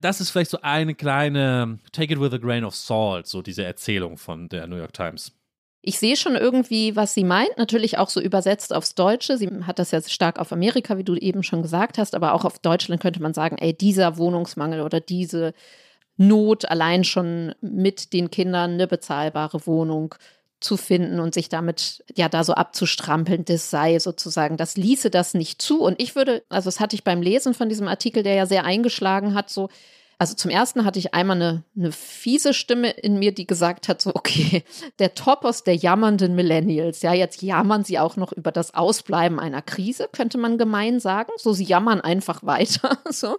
Das ist vielleicht so eine kleine Take it with a grain of salt, so diese Erzählung von der New York Times. Ich sehe schon irgendwie, was sie meint, natürlich auch so übersetzt aufs Deutsche. Sie hat das ja stark auf Amerika, wie du eben schon gesagt hast, aber auch auf Deutschland könnte man sagen, ey, dieser Wohnungsmangel oder diese Not allein schon mit den Kindern eine bezahlbare Wohnung zu finden und sich damit ja da so abzustrampeln, das sei sozusagen, das ließe das nicht zu. Und ich würde, also das hatte ich beim Lesen von diesem Artikel, der ja sehr eingeschlagen hat, so, also zum ersten hatte ich einmal eine, eine fiese Stimme in mir, die gesagt hat, so, okay, der Topos der jammernden Millennials, ja, jetzt jammern sie auch noch über das Ausbleiben einer Krise, könnte man gemein sagen. So, sie jammern einfach weiter. So.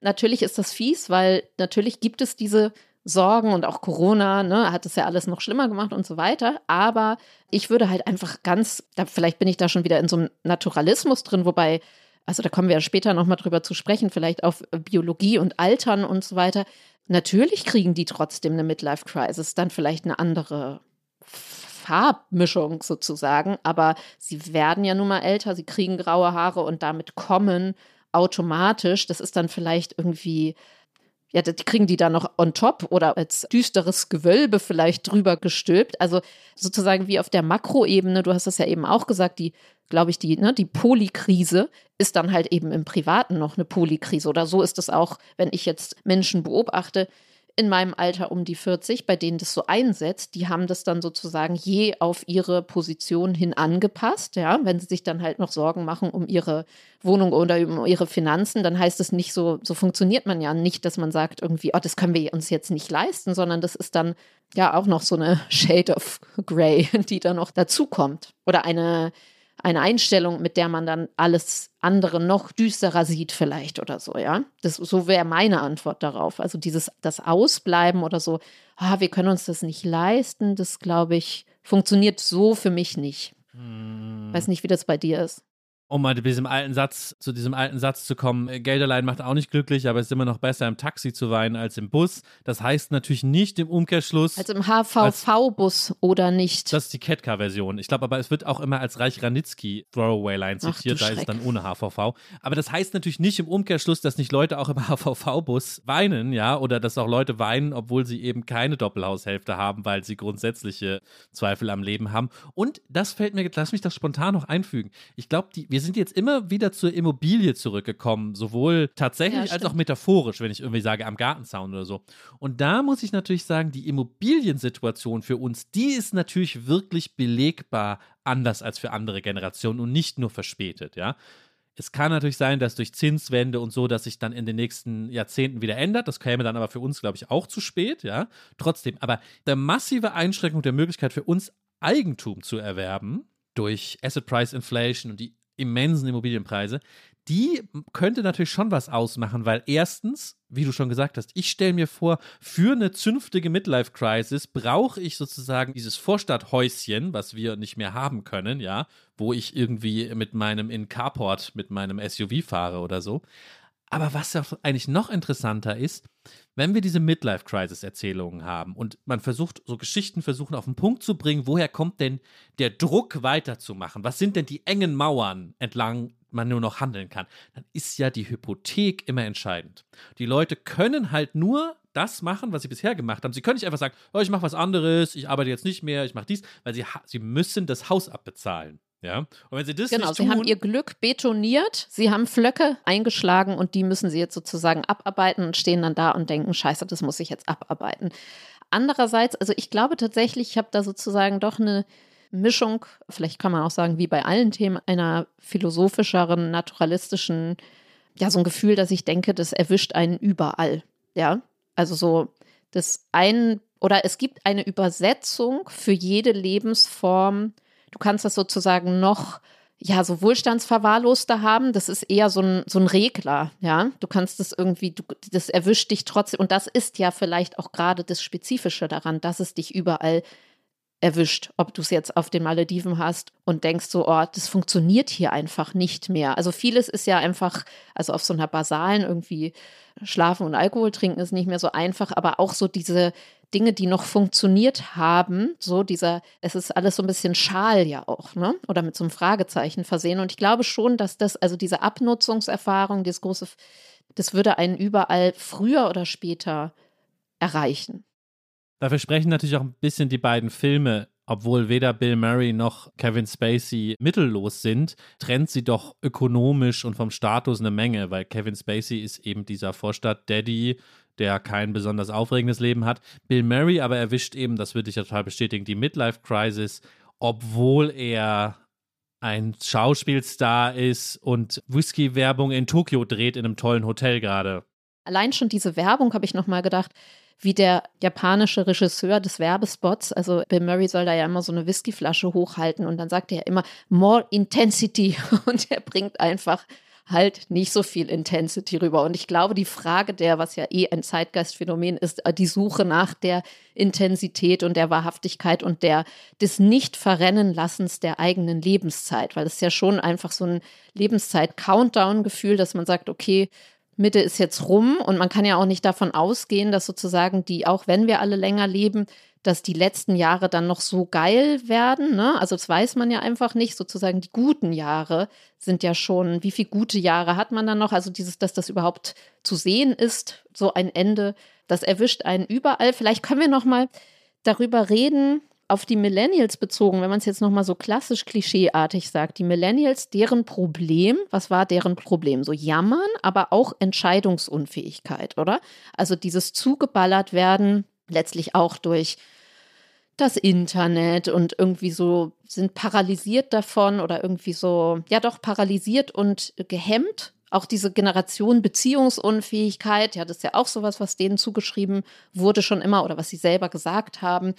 Natürlich ist das fies, weil natürlich gibt es diese Sorgen und auch Corona, ne, hat es ja alles noch schlimmer gemacht und so weiter. Aber ich würde halt einfach ganz, da, vielleicht bin ich da schon wieder in so einem Naturalismus drin, wobei also da kommen wir ja später nochmal drüber zu sprechen, vielleicht auf Biologie und Altern und so weiter. Natürlich kriegen die trotzdem eine Midlife-Crisis, dann vielleicht eine andere Farbmischung sozusagen, aber sie werden ja nun mal älter, sie kriegen graue Haare und damit kommen automatisch, das ist dann vielleicht irgendwie ja, die kriegen die da noch on top oder als düsteres Gewölbe vielleicht drüber gestülpt. Also sozusagen wie auf der Makroebene, du hast es ja eben auch gesagt, die, glaube ich, die, ne, die Polykrise ist dann halt eben im Privaten noch eine Polykrise. Oder so ist es auch, wenn ich jetzt Menschen beobachte, in meinem Alter um die 40, bei denen das so einsetzt, die haben das dann sozusagen je auf ihre Position hin angepasst. Ja, wenn sie sich dann halt noch Sorgen machen um ihre Wohnung oder um ihre Finanzen, dann heißt es nicht so, so funktioniert man ja nicht, dass man sagt irgendwie, oh, das können wir uns jetzt nicht leisten, sondern das ist dann ja auch noch so eine Shade of Grey, die da noch dazukommt. Oder eine eine Einstellung, mit der man dann alles andere noch düsterer sieht vielleicht oder so, ja. Das, so wäre meine Antwort darauf. Also dieses, das Ausbleiben oder so, ah, wir können uns das nicht leisten, das glaube ich, funktioniert so für mich nicht. Hm. Weiß nicht, wie das bei dir ist um mal diesem alten Satz, zu diesem alten Satz zu kommen, äh, Geld allein macht auch nicht glücklich, aber es ist immer noch besser, im Taxi zu weinen als im Bus. Das heißt natürlich nicht im Umkehrschluss. Als im HVV-Bus oder nicht. Das ist die Ketka-Version. Ich glaube aber, es wird auch immer als Reich Ranitzky Throwaway-Line zitiert, da ist es dann ohne HVV. Aber das heißt natürlich nicht im Umkehrschluss, dass nicht Leute auch im HVV-Bus weinen, ja, oder dass auch Leute weinen, obwohl sie eben keine Doppelhaushälfte haben, weil sie grundsätzliche Zweifel am Leben haben. Und das fällt mir, lass mich das spontan noch einfügen. Ich glaube, die wir sind jetzt immer wieder zur Immobilie zurückgekommen, sowohl tatsächlich ja, als auch metaphorisch, wenn ich irgendwie sage, am Gartenzaun oder so. Und da muss ich natürlich sagen, die Immobiliensituation für uns, die ist natürlich wirklich belegbar anders als für andere Generationen und nicht nur verspätet, ja. Es kann natürlich sein, dass durch Zinswende und so, dass sich dann in den nächsten Jahrzehnten wieder ändert. Das käme dann aber für uns, glaube ich, auch zu spät, ja. Trotzdem, aber der massive Einschränkung der Möglichkeit für uns, Eigentum zu erwerben, durch Asset Price Inflation und die immensen Immobilienpreise, die könnte natürlich schon was ausmachen, weil erstens, wie du schon gesagt hast, ich stelle mir vor, für eine zünftige Midlife-Crisis brauche ich sozusagen dieses Vorstadthäuschen, was wir nicht mehr haben können, ja, wo ich irgendwie mit meinem in Carport, mit meinem SUV fahre oder so. Aber was ja eigentlich noch interessanter ist, wenn wir diese Midlife-Crisis-Erzählungen haben und man versucht, so Geschichten versuchen auf den Punkt zu bringen, woher kommt denn der Druck weiterzumachen? Was sind denn die engen Mauern, entlang man nur noch handeln kann? Dann ist ja die Hypothek immer entscheidend. Die Leute können halt nur das machen, was sie bisher gemacht haben. Sie können nicht einfach sagen, oh, ich mache was anderes, ich arbeite jetzt nicht mehr, ich mache dies, weil sie, sie müssen das Haus abbezahlen. Ja, und wenn sie das genau, nicht sie tun, haben ihr Glück betoniert, sie haben Flöcke eingeschlagen und die müssen sie jetzt sozusagen abarbeiten und stehen dann da und denken, scheiße, das muss ich jetzt abarbeiten. Andererseits, also ich glaube tatsächlich, ich habe da sozusagen doch eine Mischung, vielleicht kann man auch sagen, wie bei allen Themen, einer philosophischeren, naturalistischen, ja, so ein Gefühl, dass ich denke, das erwischt einen überall. Ja, also so das ein oder es gibt eine Übersetzung für jede Lebensform. Du kannst das sozusagen noch ja, so Wohlstandsverwahrloster haben, das ist eher so ein, so ein Regler, ja. Du kannst das irgendwie, du, das erwischt dich trotzdem. Und das ist ja vielleicht auch gerade das Spezifische daran, dass es dich überall erwischt, ob du es jetzt auf den Malediven hast und denkst so, oh, das funktioniert hier einfach nicht mehr. Also vieles ist ja einfach, also auf so einer basalen irgendwie Schlafen und Alkohol trinken ist nicht mehr so einfach, aber auch so diese Dinge, die noch funktioniert haben, so dieser, es ist alles so ein bisschen schal ja auch, ne? Oder mit so einem Fragezeichen versehen. Und ich glaube schon, dass das, also diese Abnutzungserfahrung, dieses große, das würde einen überall früher oder später erreichen. Dafür sprechen natürlich auch ein bisschen die beiden Filme obwohl weder Bill Murray noch Kevin Spacey mittellos sind, trennt sie doch ökonomisch und vom Status eine Menge, weil Kevin Spacey ist eben dieser Vorstadt-Daddy, der kein besonders aufregendes Leben hat. Bill Murray aber erwischt eben, das würde ich ja total bestätigen, die Midlife-Crisis, obwohl er ein Schauspielstar ist und Whisky-Werbung in Tokio dreht in einem tollen Hotel gerade. Allein schon diese Werbung habe ich nochmal gedacht, wie der japanische Regisseur des Werbespots, also Bill Murray soll da ja immer so eine Whiskyflasche hochhalten und dann sagt er immer more intensity und er bringt einfach halt nicht so viel Intensity rüber. Und ich glaube, die Frage der, was ja eh ein Zeitgeistphänomen ist, äh, die Suche nach der Intensität und der Wahrhaftigkeit und der des Nicht-Verrennen-Lassens der eigenen Lebenszeit, weil es ja schon einfach so ein Lebenszeit-Countdown-Gefühl, dass man sagt, okay, Mitte ist jetzt rum und man kann ja auch nicht davon ausgehen, dass sozusagen die, auch wenn wir alle länger leben, dass die letzten Jahre dann noch so geil werden. Ne? Also das weiß man ja einfach nicht. Sozusagen die guten Jahre sind ja schon, wie viele gute Jahre hat man dann noch? Also dieses, dass das überhaupt zu sehen ist, so ein Ende, das erwischt einen überall. Vielleicht können wir noch mal darüber reden, auf die Millennials bezogen, wenn man es jetzt nochmal so klassisch klischeeartig sagt, die Millennials, deren Problem, was war deren Problem? So jammern, aber auch Entscheidungsunfähigkeit, oder? Also dieses zugeballert werden, letztlich auch durch das Internet und irgendwie so sind paralysiert davon oder irgendwie so, ja doch paralysiert und gehemmt. Auch diese Generation Beziehungsunfähigkeit, ja, das ist ja auch sowas, was denen zugeschrieben wurde schon immer oder was sie selber gesagt haben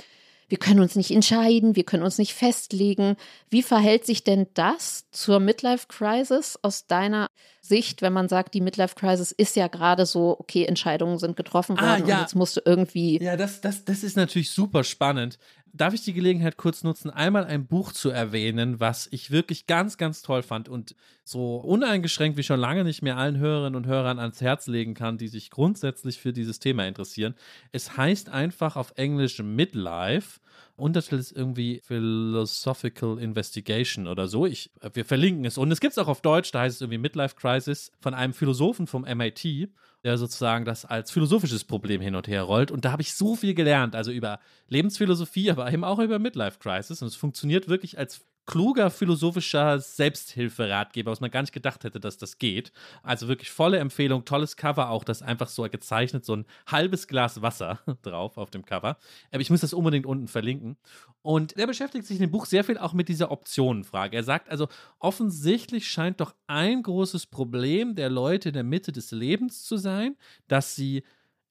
wir können uns nicht entscheiden, wir können uns nicht festlegen. Wie verhält sich denn das zur Midlife Crisis aus deiner Sicht, wenn man sagt, die Midlife Crisis ist ja gerade so, okay, Entscheidungen sind getroffen ah, worden ah, ja. und jetzt musst du irgendwie. Ja, das, das, das ist natürlich super spannend. Darf ich die Gelegenheit kurz nutzen, einmal ein Buch zu erwähnen, was ich wirklich ganz, ganz toll fand und so uneingeschränkt wie schon lange nicht mehr allen Hörerinnen und Hörern ans Herz legen kann, die sich grundsätzlich für dieses Thema interessieren. Es heißt einfach auf Englisch Midlife Untertitel ist irgendwie Philosophical Investigation oder so. Ich, wir verlinken es. Und es gibt es auch auf Deutsch, da heißt es irgendwie Midlife Crisis von einem Philosophen vom MIT, der sozusagen das als philosophisches Problem hin und her rollt. Und da habe ich so viel gelernt, also über Lebensphilosophie, aber eben auch über Midlife Crisis. Und es funktioniert wirklich als kluger philosophischer Selbsthilferatgeber, was man gar nicht gedacht hätte, dass das geht. Also wirklich volle Empfehlung, tolles Cover auch, das einfach so gezeichnet, so ein halbes Glas Wasser drauf auf dem Cover. Aber ich muss das unbedingt unten verlinken. Und er beschäftigt sich in dem Buch sehr viel auch mit dieser Optionenfrage. Er sagt also, offensichtlich scheint doch ein großes Problem der Leute in der Mitte des Lebens zu sein, dass sie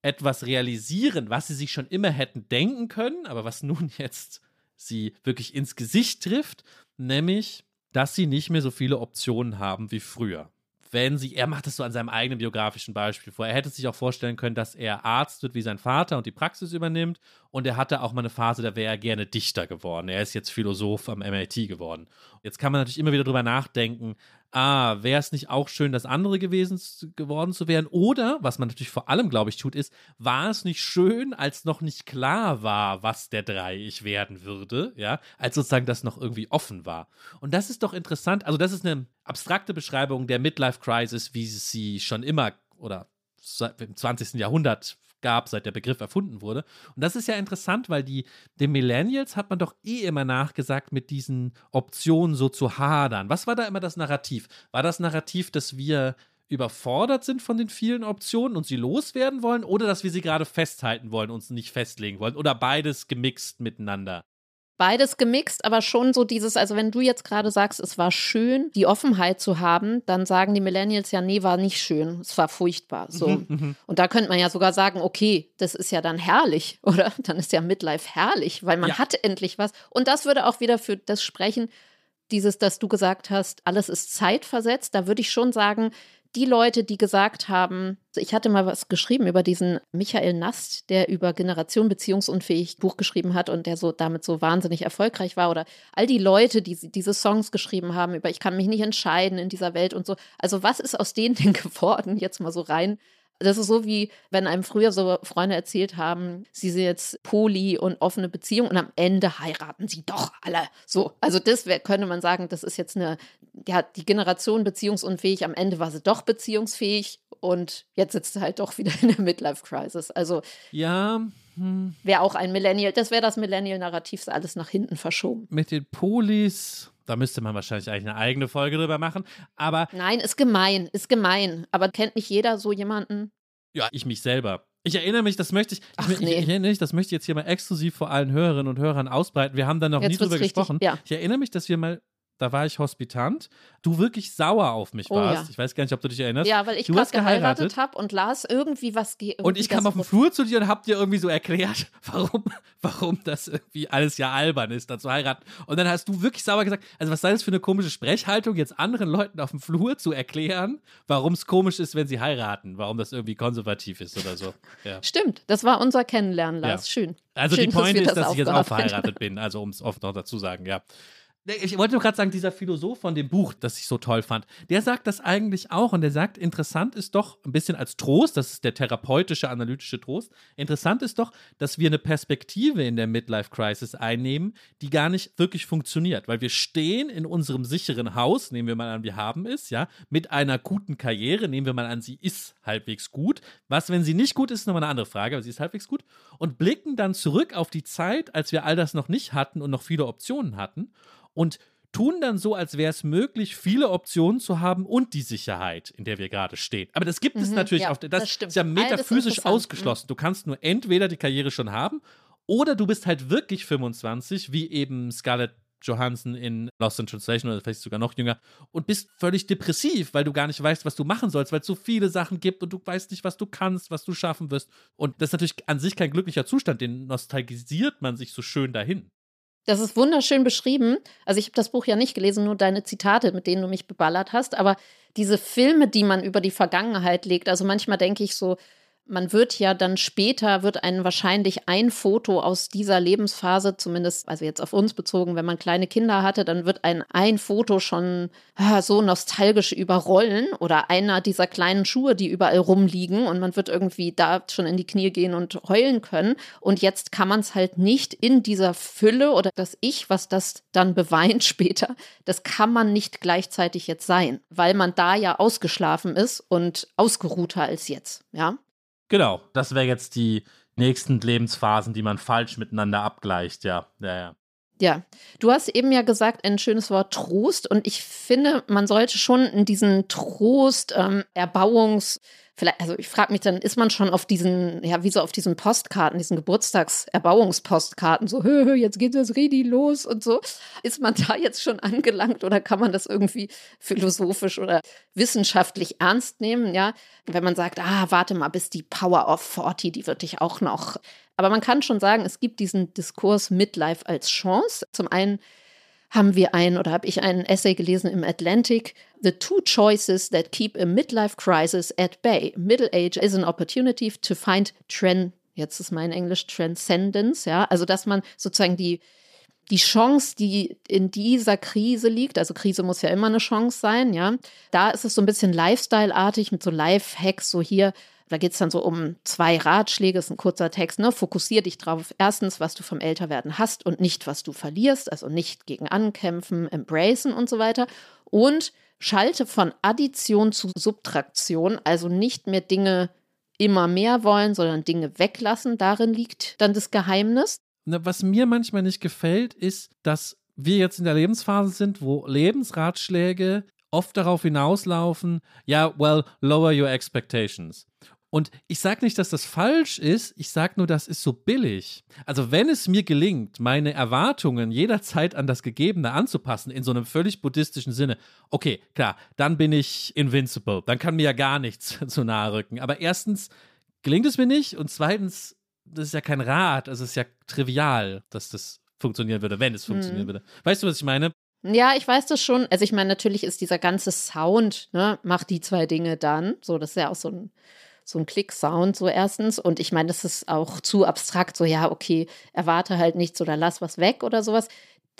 etwas realisieren, was sie sich schon immer hätten denken können, aber was nun jetzt sie wirklich ins Gesicht trifft nämlich, dass sie nicht mehr so viele Optionen haben wie früher. Wenn sie, er macht es so an seinem eigenen biografischen Beispiel vor. Er hätte sich auch vorstellen können, dass er Arzt wird wie sein Vater und die Praxis übernimmt. Und er hatte auch mal eine Phase, da wäre er gerne Dichter geworden. Er ist jetzt Philosoph am MIT geworden. Jetzt kann man natürlich immer wieder drüber nachdenken, ah, wäre es nicht auch schön, das andere gewesen geworden zu werden? Oder, was man natürlich vor allem, glaube ich, tut, ist, war es nicht schön, als noch nicht klar war, was der drei ich werden würde, ja, als sozusagen das noch irgendwie offen war. Und das ist doch interessant. Also, das ist eine abstrakte Beschreibung der Midlife Crisis, wie sie schon immer oder im 20. Jahrhundert gab, seit der Begriff erfunden wurde. Und das ist ja interessant, weil die, den Millennials hat man doch eh immer nachgesagt, mit diesen Optionen so zu hadern. Was war da immer das Narrativ? War das Narrativ, dass wir überfordert sind von den vielen Optionen und sie loswerden wollen oder dass wir sie gerade festhalten wollen, uns nicht festlegen wollen oder beides gemixt miteinander? Beides gemixt, aber schon so dieses, also wenn du jetzt gerade sagst, es war schön, die Offenheit zu haben, dann sagen die Millennials ja, nee, war nicht schön, es war furchtbar. So. Mhm, mhm. und da könnte man ja sogar sagen, okay, das ist ja dann herrlich, oder? Dann ist ja Midlife herrlich, weil man ja. hat endlich was. Und das würde auch wieder für das sprechen, dieses, dass du gesagt hast, alles ist zeitversetzt. Da würde ich schon sagen, die Leute, die gesagt haben, ich hatte mal was geschrieben über diesen Michael Nast, der über Generation beziehungsunfähig Buch geschrieben hat und der so damit so wahnsinnig erfolgreich war oder all die Leute, die diese Songs geschrieben haben über ich kann mich nicht entscheiden in dieser Welt und so. Also was ist aus denen denn geworden? Jetzt mal so rein das ist so wie, wenn einem früher so Freunde erzählt haben, sie sind jetzt Poli und offene Beziehung und am Ende heiraten sie doch alle. So, also das wär, könnte man sagen, das ist jetzt eine, ja, die Generation beziehungsunfähig, am Ende war sie doch beziehungsfähig und jetzt sitzt sie halt doch wieder in der Midlife-Crisis. Also ja, hm. wäre auch ein Millennial, das wäre das Millennial-Narrativ, alles nach hinten verschoben. Mit den Polis da müsste man wahrscheinlich eigentlich eine eigene Folge drüber machen. Aber. Nein, ist gemein, ist gemein. Aber kennt nicht jeder so jemanden? Ja, ich mich selber. Ich erinnere mich, das möchte ich, Ach, ich, nee. ich, erinnere mich, das möchte ich jetzt hier mal exklusiv vor allen Hörerinnen und Hörern ausbreiten. Wir haben da noch jetzt nie drüber richtig, gesprochen. Ja. Ich erinnere mich, dass wir mal da war ich Hospitant, du wirklich sauer auf mich oh, warst. Ja. Ich weiß gar nicht, ob du dich erinnerst. Ja, weil ich gerade geheiratet habe und las irgendwie was. Irgendwie und ich kam auf den Flur zu dir und hab dir irgendwie so erklärt, warum, warum das irgendwie alles ja albern ist, da zu heiraten. Und dann hast du wirklich sauer gesagt, also was sei das für eine komische Sprechhaltung, jetzt anderen Leuten auf dem Flur zu erklären, warum es komisch ist, wenn sie heiraten, warum das irgendwie konservativ ist oder so. Ja. Stimmt, das war unser Kennenlernen, Lars. Ja. Schön. Also Schön, die Point dass ist, dass ich jetzt auch verheiratet bin, also um es oft noch dazu sagen, ja. Ich wollte nur gerade sagen, dieser Philosoph von dem Buch, das ich so toll fand, der sagt das eigentlich auch und der sagt, interessant ist doch, ein bisschen als Trost, das ist der therapeutische, analytische Trost, interessant ist doch, dass wir eine Perspektive in der Midlife Crisis einnehmen, die gar nicht wirklich funktioniert, weil wir stehen in unserem sicheren Haus, nehmen wir mal an, wir haben es, ja, mit einer guten Karriere, nehmen wir mal an, sie ist halbwegs gut. Was, wenn sie nicht gut ist, ist nochmal eine andere Frage, aber sie ist halbwegs gut und blicken dann zurück auf die Zeit, als wir all das noch nicht hatten und noch viele Optionen hatten und tun dann so, als wäre es möglich, viele Optionen zu haben und die Sicherheit, in der wir gerade stehen. Aber das gibt es Mhm, natürlich ja, auch. Das, das stimmt. ist ja metaphysisch interessant. ausgeschlossen. Du kannst nur entweder die Karriere schon haben oder du bist halt wirklich 25, wie eben Scarlett Johansson in Lost in Translation oder vielleicht sogar noch jünger und bist völlig depressiv, weil du gar nicht weißt, was du machen sollst, weil es so viele Sachen gibt und du weißt nicht, was du kannst, was du schaffen wirst. Und das ist natürlich an sich kein glücklicher Zustand, den nostalgisiert man sich so schön dahin. Das ist wunderschön beschrieben. Also ich habe das Buch ja nicht gelesen, nur deine Zitate, mit denen du mich beballert hast. Aber diese Filme, die man über die Vergangenheit legt, also manchmal denke ich so, man wird ja dann später, wird einen wahrscheinlich ein Foto aus dieser Lebensphase, zumindest, also jetzt auf uns bezogen, wenn man kleine Kinder hatte, dann wird ein ein Foto schon ah, so nostalgisch überrollen oder einer dieser kleinen Schuhe, die überall rumliegen und man wird irgendwie da schon in die Knie gehen und heulen können. Und jetzt kann man es halt nicht in dieser Fülle oder das Ich, was das dann beweint später, das kann man nicht gleichzeitig jetzt sein, weil man da ja ausgeschlafen ist und ausgeruhter als jetzt, ja. Genau, das wäre jetzt die nächsten Lebensphasen, die man falsch miteinander abgleicht, ja. Ja, ja. Ja, du hast eben ja gesagt, ein schönes Wort Trost. Und ich finde, man sollte schon in diesen Trost, ähm, Erbauungs, vielleicht, also ich frage mich dann, ist man schon auf diesen, ja, wie so auf diesen Postkarten, diesen Geburtstagserbauungspostkarten, so, hö, hö, jetzt geht das richtig los und so. Ist man da jetzt schon angelangt oder kann man das irgendwie philosophisch oder wissenschaftlich ernst nehmen, ja? Wenn man sagt, ah, warte mal, bis die Power of 40, die wird dich auch noch. Aber man kann schon sagen, es gibt diesen Diskurs Midlife als Chance. Zum einen haben wir ein oder habe ich einen Essay gelesen im Atlantic. The two choices that keep a midlife crisis at bay. Middle age is an opportunity to find trend. Jetzt ist mein Englisch Transcendence, ja. Also, dass man sozusagen die, die Chance, die in dieser Krise liegt, also Krise muss ja immer eine Chance sein, ja. Da ist es so ein bisschen Lifestyle-artig mit so Life-Hacks, so hier, da geht es dann so um zwei Ratschläge, ist ein kurzer Text, ne? Fokussier dich drauf. Erstens, was du vom Älterwerden hast und nicht, was du verlierst, also nicht gegen ankämpfen, embracen und so weiter. Und schalte von Addition zu Subtraktion, also nicht mehr Dinge immer mehr wollen, sondern Dinge weglassen. Darin liegt dann das Geheimnis. Na, was mir manchmal nicht gefällt, ist, dass wir jetzt in der Lebensphase sind, wo Lebensratschläge oft darauf hinauslaufen, ja, well, lower your expectations. Und ich sage nicht, dass das falsch ist, ich sage nur, das ist so billig. Also wenn es mir gelingt, meine Erwartungen jederzeit an das Gegebene anzupassen, in so einem völlig buddhistischen Sinne, okay, klar, dann bin ich invincible, dann kann mir ja gar nichts zu nahe rücken. Aber erstens gelingt es mir nicht und zweitens, das ist ja kein Rat, also es ist ja trivial, dass das funktionieren würde, wenn es funktionieren mhm. würde. Weißt du, was ich meine? Ja, ich weiß das schon. Also ich meine, natürlich ist dieser ganze Sound, ne, macht die zwei Dinge dann. So, das ist ja auch so ein so ein Klick-Sound, so erstens. Und ich meine, das ist auch zu abstrakt, so ja, okay, erwarte halt nichts oder lass was weg oder sowas.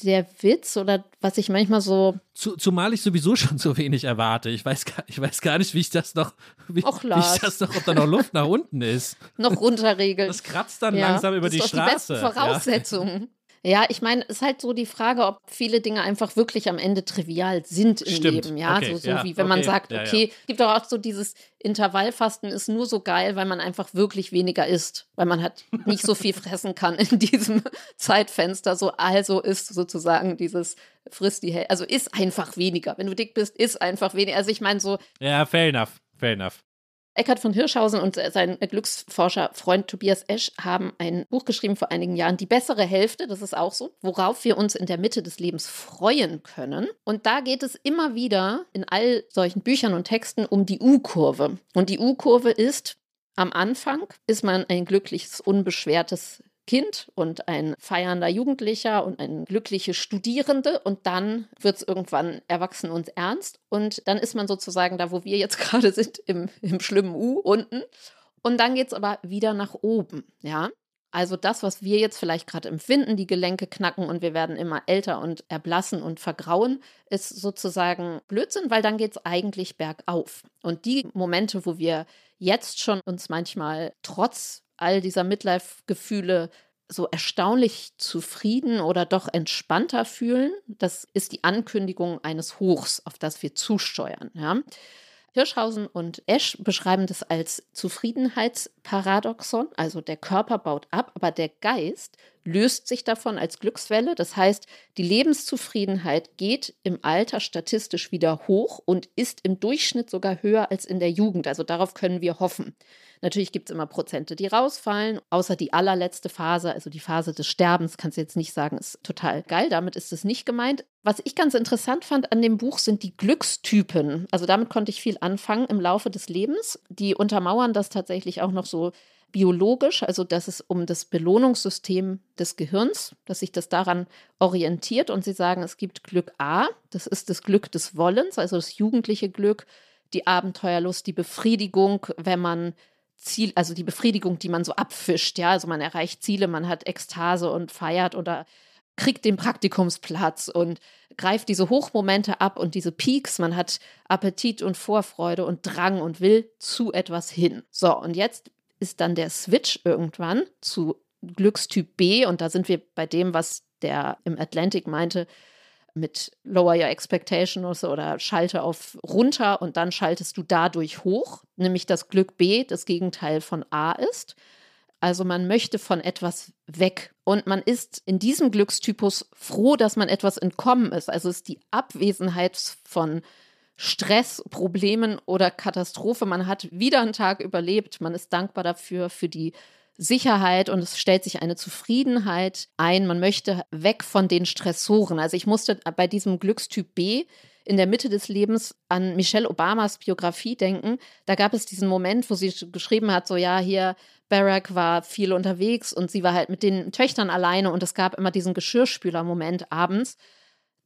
Der Witz oder was ich manchmal so. Zu, zumal ich sowieso schon so wenig erwarte. Ich weiß gar, ich weiß gar nicht, wie ich das noch, wie, Och, wie ich das noch, ob da noch Luft nach unten ist. noch runterregeln. Das kratzt dann ja, langsam über die Straße. Die besten Voraussetzungen. Ja. Ja, ich meine, es ist halt so die Frage, ob viele Dinge einfach wirklich am Ende trivial sind im Stimmt. Leben. Ja, okay, so, so ja, wie wenn okay, man sagt, ja, okay, ja. gibt auch so dieses Intervallfasten ist nur so geil, weil man einfach wirklich weniger isst, weil man halt nicht so viel fressen kann in diesem Zeitfenster. So, also ist sozusagen dieses frisst die Hälfte, also ist einfach weniger. Wenn du dick bist, ist einfach weniger. Also ich meine so. Ja, fair enough, fair enough. Eckhard von Hirschhausen und sein Glücksforscher-Freund Tobias Esch haben ein Buch geschrieben vor einigen Jahren, Die bessere Hälfte, das ist auch so, worauf wir uns in der Mitte des Lebens freuen können. Und da geht es immer wieder in all solchen Büchern und Texten um die U-Kurve. Und die U-Kurve ist, am Anfang ist man ein glückliches, unbeschwertes Kind und ein feiernder Jugendlicher und ein glückliche Studierende und dann wird es irgendwann erwachsen und ernst und dann ist man sozusagen da, wo wir jetzt gerade sind, im, im schlimmen U unten und dann geht es aber wieder nach oben, ja. Also das, was wir jetzt vielleicht gerade empfinden, die Gelenke knacken und wir werden immer älter und erblassen und vergrauen, ist sozusagen Blödsinn, weil dann geht es eigentlich bergauf. Und die Momente, wo wir jetzt schon uns manchmal trotz all dieser Midlife-Gefühle so erstaunlich zufrieden oder doch entspannter fühlen. Das ist die Ankündigung eines Hochs, auf das wir zusteuern. Ja. Hirschhausen und Esch beschreiben das als Zufriedenheitsparadoxon, also der Körper baut ab, aber der Geist löst sich davon als Glückswelle. Das heißt, die Lebenszufriedenheit geht im Alter statistisch wieder hoch und ist im Durchschnitt sogar höher als in der Jugend. Also darauf können wir hoffen. Natürlich gibt es immer Prozente, die rausfallen, außer die allerletzte Phase, also die Phase des Sterbens, kannst du jetzt nicht sagen, ist total geil, damit ist es nicht gemeint. Was ich ganz interessant fand an dem Buch sind die Glückstypen. Also damit konnte ich viel anfangen im Laufe des Lebens. Die untermauern das tatsächlich auch noch so biologisch, also dass es um das Belohnungssystem des Gehirns, dass sich das daran orientiert und sie sagen, es gibt Glück A, das ist das Glück des Wollens, also das jugendliche Glück, die Abenteuerlust, die Befriedigung, wenn man Ziel, also die Befriedigung, die man so abfischt, ja, also man erreicht Ziele, man hat Ekstase und feiert oder kriegt den Praktikumsplatz und greift diese Hochmomente ab und diese Peaks, man hat Appetit und Vorfreude und Drang und will zu etwas hin. So, und jetzt ist dann der Switch irgendwann zu Glückstyp B und da sind wir bei dem, was der im Atlantic meinte, mit Lower Your Expectations oder schalte auf runter und dann schaltest du dadurch hoch, nämlich dass Glück B das Gegenteil von A ist. Also man möchte von etwas weg und man ist in diesem Glückstypus froh, dass man etwas entkommen ist. Also ist die Abwesenheit von Stress, Problemen oder Katastrophe. Man hat wieder einen Tag überlebt. Man ist dankbar dafür, für die Sicherheit und es stellt sich eine Zufriedenheit ein. Man möchte weg von den Stressoren. Also ich musste bei diesem Glückstyp B in der Mitte des Lebens an Michelle Obamas Biografie denken. Da gab es diesen Moment, wo sie geschrieben hat, so ja, hier Barack war viel unterwegs und sie war halt mit den Töchtern alleine und es gab immer diesen Geschirrspüler-Moment abends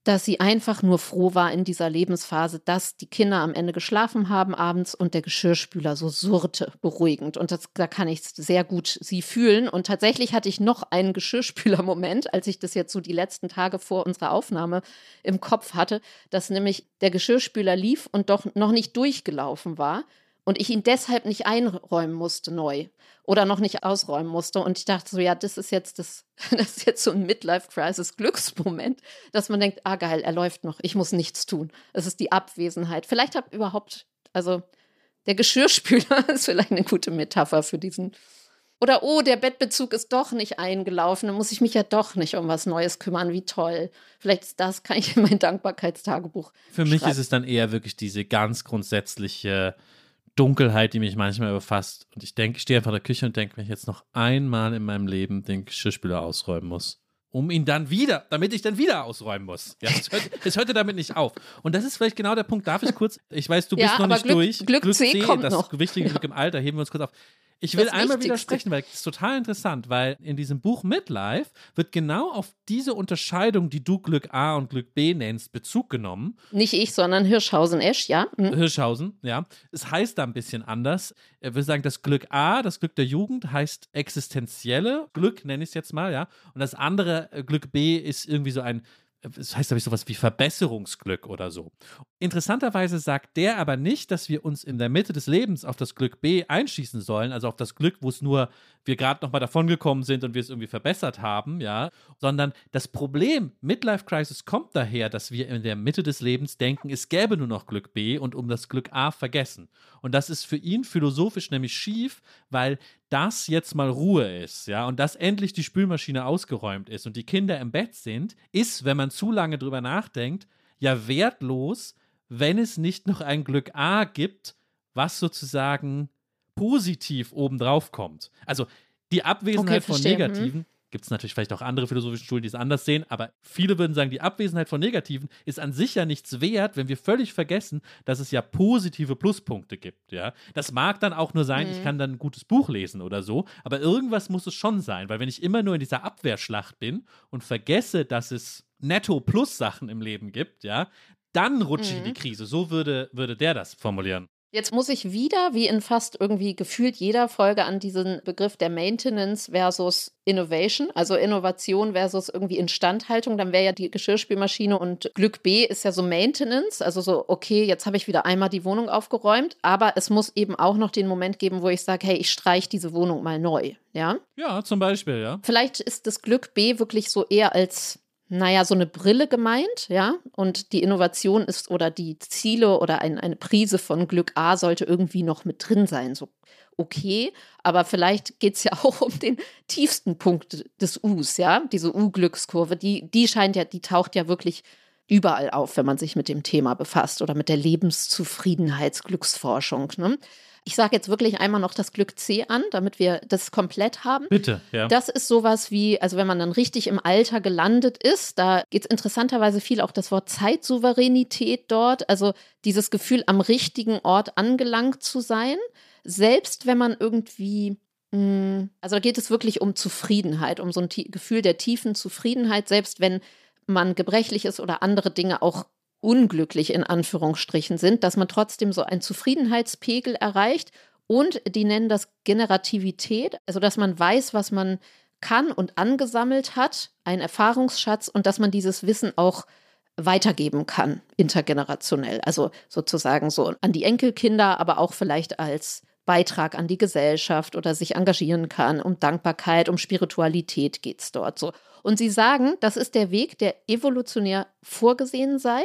dass sie einfach nur froh war in dieser Lebensphase, dass die Kinder am Ende geschlafen haben abends und der Geschirrspüler so surrte, beruhigend. Und das, da kann ich sehr gut sie fühlen. Und tatsächlich hatte ich noch einen Geschirrspüler-Moment, als ich das jetzt so die letzten Tage vor unserer Aufnahme im Kopf hatte, dass nämlich der Geschirrspüler lief und doch noch nicht durchgelaufen war und ich ihn deshalb nicht einräumen musste neu oder noch nicht ausräumen musste. Und ich dachte so, ja, das ist jetzt das, das ist jetzt so ein Midlife-Crisis-Glücksmoment, dass man denkt, ah geil, er läuft noch, ich muss nichts tun. Es ist die Abwesenheit. Vielleicht habe überhaupt, also Der Geschirrspüler ist vielleicht eine gute Metapher für diesen. Oder oh, der Bettbezug ist doch nicht eingelaufen, dann muss ich mich ja doch nicht um was Neues kümmern. Wie toll. Vielleicht ist das, kann ich in mein Dankbarkeitstagebuch. Für mich ist es dann eher wirklich diese ganz grundsätzliche Dunkelheit, die mich manchmal überfasst. Und ich denke, ich stehe einfach in der Küche und denke, wenn ich jetzt noch einmal in meinem Leben den Geschirrspüler ausräumen muss, um ihn dann wieder, damit ich dann wieder ausräumen muss. Ja, es, hört, es hörte damit nicht auf. Und das ist vielleicht genau der Punkt. Darf ich kurz, ich weiß, du bist Ja, noch nicht Glück- durch. Glück C kommt das noch. wichtige Glück im Alter, heben wir uns kurz auf. Ich will einmal widersprechen, weil es ist total interessant, weil in diesem Buch Midlife wird genau auf diese Unterscheidung, die du Glück A und Glück B nennst, Bezug genommen. Nicht ich, sondern Hirschhausen-Esch, ja? Hm. Hirschhausen, ja. Es heißt da ein bisschen anders. Er will sagen, das Glück A, das Glück der Jugend, heißt existenzielle Glück, nenne ich es jetzt mal, ja. Und das andere äh, Glück B ist irgendwie so ein, es heißt, glaube ich, sowas wie Verbesserungsglück oder so. Interessanterweise sagt der aber nicht, dass wir uns in der Mitte des Lebens auf das Glück B einschießen sollen, also auf das Glück, wo es nur wir gerade nochmal davongekommen sind und wir es irgendwie verbessert haben, ja, sondern das Problem Midlife Crisis kommt daher, dass wir in der Mitte des Lebens denken, es gäbe nur noch Glück B und um das Glück A vergessen. Und das ist für ihn philosophisch nämlich schief, weil das jetzt mal Ruhe ist, ja, und dass endlich die Spülmaschine ausgeräumt ist und die Kinder im Bett sind, ist, wenn man zu lange drüber nachdenkt, ja wertlos, wenn es nicht noch ein Glück A gibt, was sozusagen positiv obendrauf kommt. Also die Abwesenheit Okay, von. Mhm. Negativen, gibt es natürlich vielleicht auch andere philosophische Schulen, die es anders sehen, aber viele würden sagen, die Abwesenheit von Negativen ist an sich ja nichts wert, wenn wir völlig vergessen, dass es ja positive Pluspunkte gibt. Ja? Das mag dann auch nur sein, ich Mhm. kann dann ein gutes Buch lesen oder so, aber irgendwas muss es schon sein, weil wenn ich immer nur in dieser Abwehrschlacht bin und vergesse, dass es Netto-Plus-Sachen im Leben gibt, ja, dann rutsche ich in Mhm. die Krise. So würde, würde der das formulieren. Jetzt muss ich wieder, wie in fast irgendwie gefühlt jeder Folge, an diesen Begriff der Maintenance versus Innovation, also Innovation versus irgendwie Instandhaltung. Dann wäre ja die Geschirrspülmaschine und Glück B ist ja so Maintenance, also so, okay, jetzt habe ich wieder einmal die Wohnung aufgeräumt, aber es muss eben auch noch den Moment geben, wo ich sage, hey, ich streiche diese Wohnung mal neu, ja? Ja, zum Beispiel, ja. Vielleicht ist das Glück B wirklich so eher als, naja, so eine Brille gemeint, ja. Und die Innovation ist oder die Ziele oder ein, eine Prise von Glück A sollte irgendwie noch mit drin sein. So, okay, aber vielleicht geht es ja auch um den tiefsten Punkt des Us, ja. Diese U-Glückskurve, die, die scheint ja, die taucht ja wirklich überall auf, wenn man sich mit dem Thema befasst oder mit der Lebenszufriedenheitsglücksforschung. Ne? Ich sage jetzt wirklich einmal noch das Glück C an, damit wir das komplett haben. Bitte, ja. Das ist sowas wie, also wenn man dann richtig im Alter gelandet ist, da geht es interessanterweise viel auch das Wort Zeitsouveränität dort, also dieses Gefühl, am richtigen Ort angelangt zu sein, selbst wenn man irgendwie, mh, also da geht es wirklich um Zufriedenheit, um so ein Gefühl der tiefen Zufriedenheit, selbst wenn man gebrechlich ist oder andere Dinge auch unglücklich in Anführungsstrichen sind, dass man trotzdem so einen Zufriedenheitspegel erreicht und die nennen das Generativität, also dass man weiß, was man kann und angesammelt hat, ein Erfahrungsschatz und dass man dieses Wissen auch weitergeben kann, intergenerationell. Also sozusagen so an die Enkelkinder, aber auch vielleicht als Beitrag an die Gesellschaft oder sich engagieren kann. Um Dankbarkeit, um Spiritualität geht es dort so. Und sie sagen, das ist der Weg, der evolutionär vorgesehen sei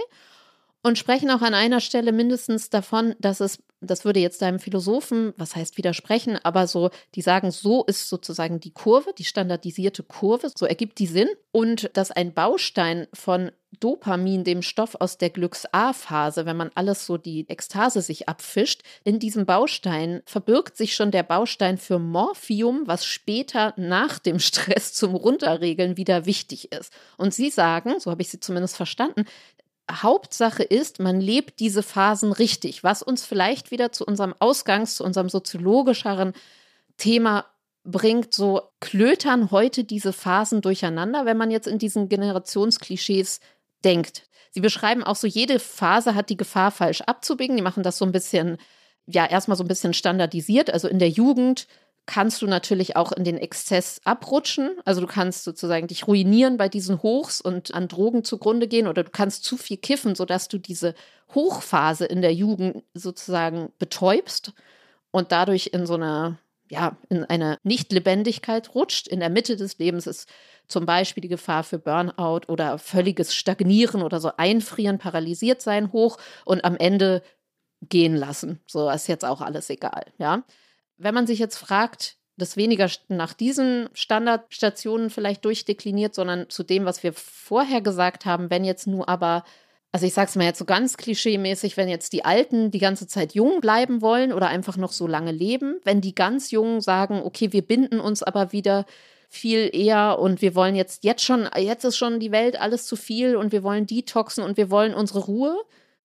und sprechen auch an einer Stelle mindestens davon, dass es, das würde jetzt deinem Philosophen, was heißt widersprechen, aber so, die sagen, so ist sozusagen die Kurve, die standardisierte Kurve, so ergibt die Sinn und dass ein Baustein von Dopamin, dem Stoff aus der Glücks-A-Phase, wenn man alles so die Ekstase sich abfischt, in diesem Baustein verbirgt sich schon der Baustein für Morphium, was später nach dem Stress zum Runterregeln wieder wichtig ist. Und sie sagen, so habe ich sie zumindest verstanden, Hauptsache ist, man lebt diese Phasen richtig, was uns vielleicht wieder zu unserem Ausgangs-, zu unserem soziologischeren Thema bringt, so klötern heute diese Phasen durcheinander, wenn man jetzt in diesen Generationsklischees denkt. Sie beschreiben auch so, jede Phase hat die Gefahr, falsch abzubiegen. Die machen das so ein bisschen, ja, erstmal so ein bisschen standardisiert. Also in der Jugend kannst du natürlich auch in den Exzess abrutschen. Also du kannst sozusagen dich ruinieren bei diesen Hochs und an Drogen zugrunde gehen oder du kannst zu viel kiffen, sodass du diese Hochphase in der Jugend sozusagen betäubst und dadurch in so eine, ja, in eine Nichtlebendigkeit rutscht. In der Mitte des Lebens ist zum Beispiel die Gefahr für Burnout oder völliges Stagnieren oder so Einfrieren, paralysiert sein hoch und am Ende gehen lassen. So ist jetzt auch alles egal, ja. Wenn man sich jetzt fragt, das weniger nach diesen Standardstationen vielleicht durchdekliniert, sondern zu dem, was wir vorher gesagt haben, wenn jetzt nur aber also ich sag's mal jetzt so ganz klischeemäßig, wenn jetzt die Alten die ganze Zeit jung bleiben wollen oder einfach noch so lange leben, wenn die ganz Jungen sagen, okay, wir binden uns aber wieder viel eher und wir wollen jetzt jetzt schon jetzt ist schon die Welt alles zu viel und wir wollen detoxen und wir wollen unsere Ruhe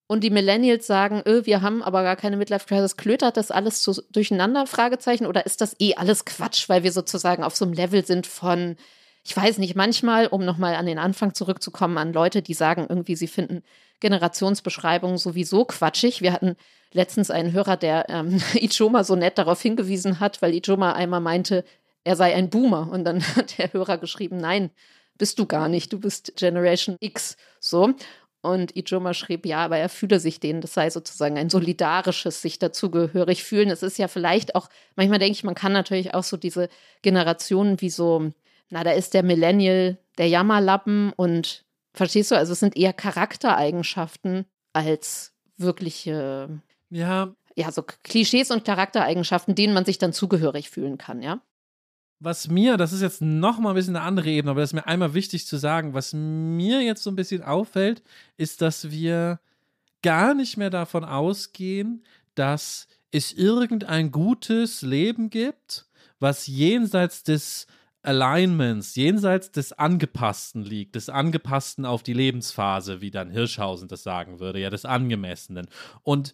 und die Millennials sagen, öh, wir haben aber gar keine Midlife Crisis, klötert das alles zu, durcheinander Fragezeichen oder ist das eh alles Quatsch, weil wir sozusagen auf so einem Level sind von ich weiß nicht, manchmal, um nochmal an den Anfang zurückzukommen, an Leute, die sagen irgendwie, sie finden Generationsbeschreibungen sowieso quatschig. Wir hatten letztens einen Hörer, der ähm, Ichoma so nett darauf hingewiesen hat, weil Ichoma einmal meinte, er sei ein Boomer. Und dann hat der Hörer geschrieben, nein, bist du gar nicht, du bist Generation X. So. Und Ijoma schrieb, ja, aber er fühle sich denen, das sei sozusagen ein solidarisches sich dazugehörig fühlen. Es ist ja vielleicht auch, manchmal denke ich, man kann natürlich auch so diese Generationen wie so na, da ist der Millennial der Jammerlappen und verstehst du, also es sind eher Charaktereigenschaften als wirkliche, ja, ja, so Klischees und Charaktereigenschaften, denen man sich dann zugehörig fühlen kann, ja. Was mir, das ist jetzt noch mal ein bisschen eine andere Ebene, aber das ist mir einmal wichtig zu sagen, was mir jetzt so ein bisschen auffällt, ist, dass wir gar nicht mehr davon ausgehen, dass es irgendein gutes Leben gibt, was jenseits des Alignments jenseits des Angepassten liegt, des Angepassten auf die Lebensphase, wie dann Hirschhausen das sagen würde, ja, des Angemessenen. Und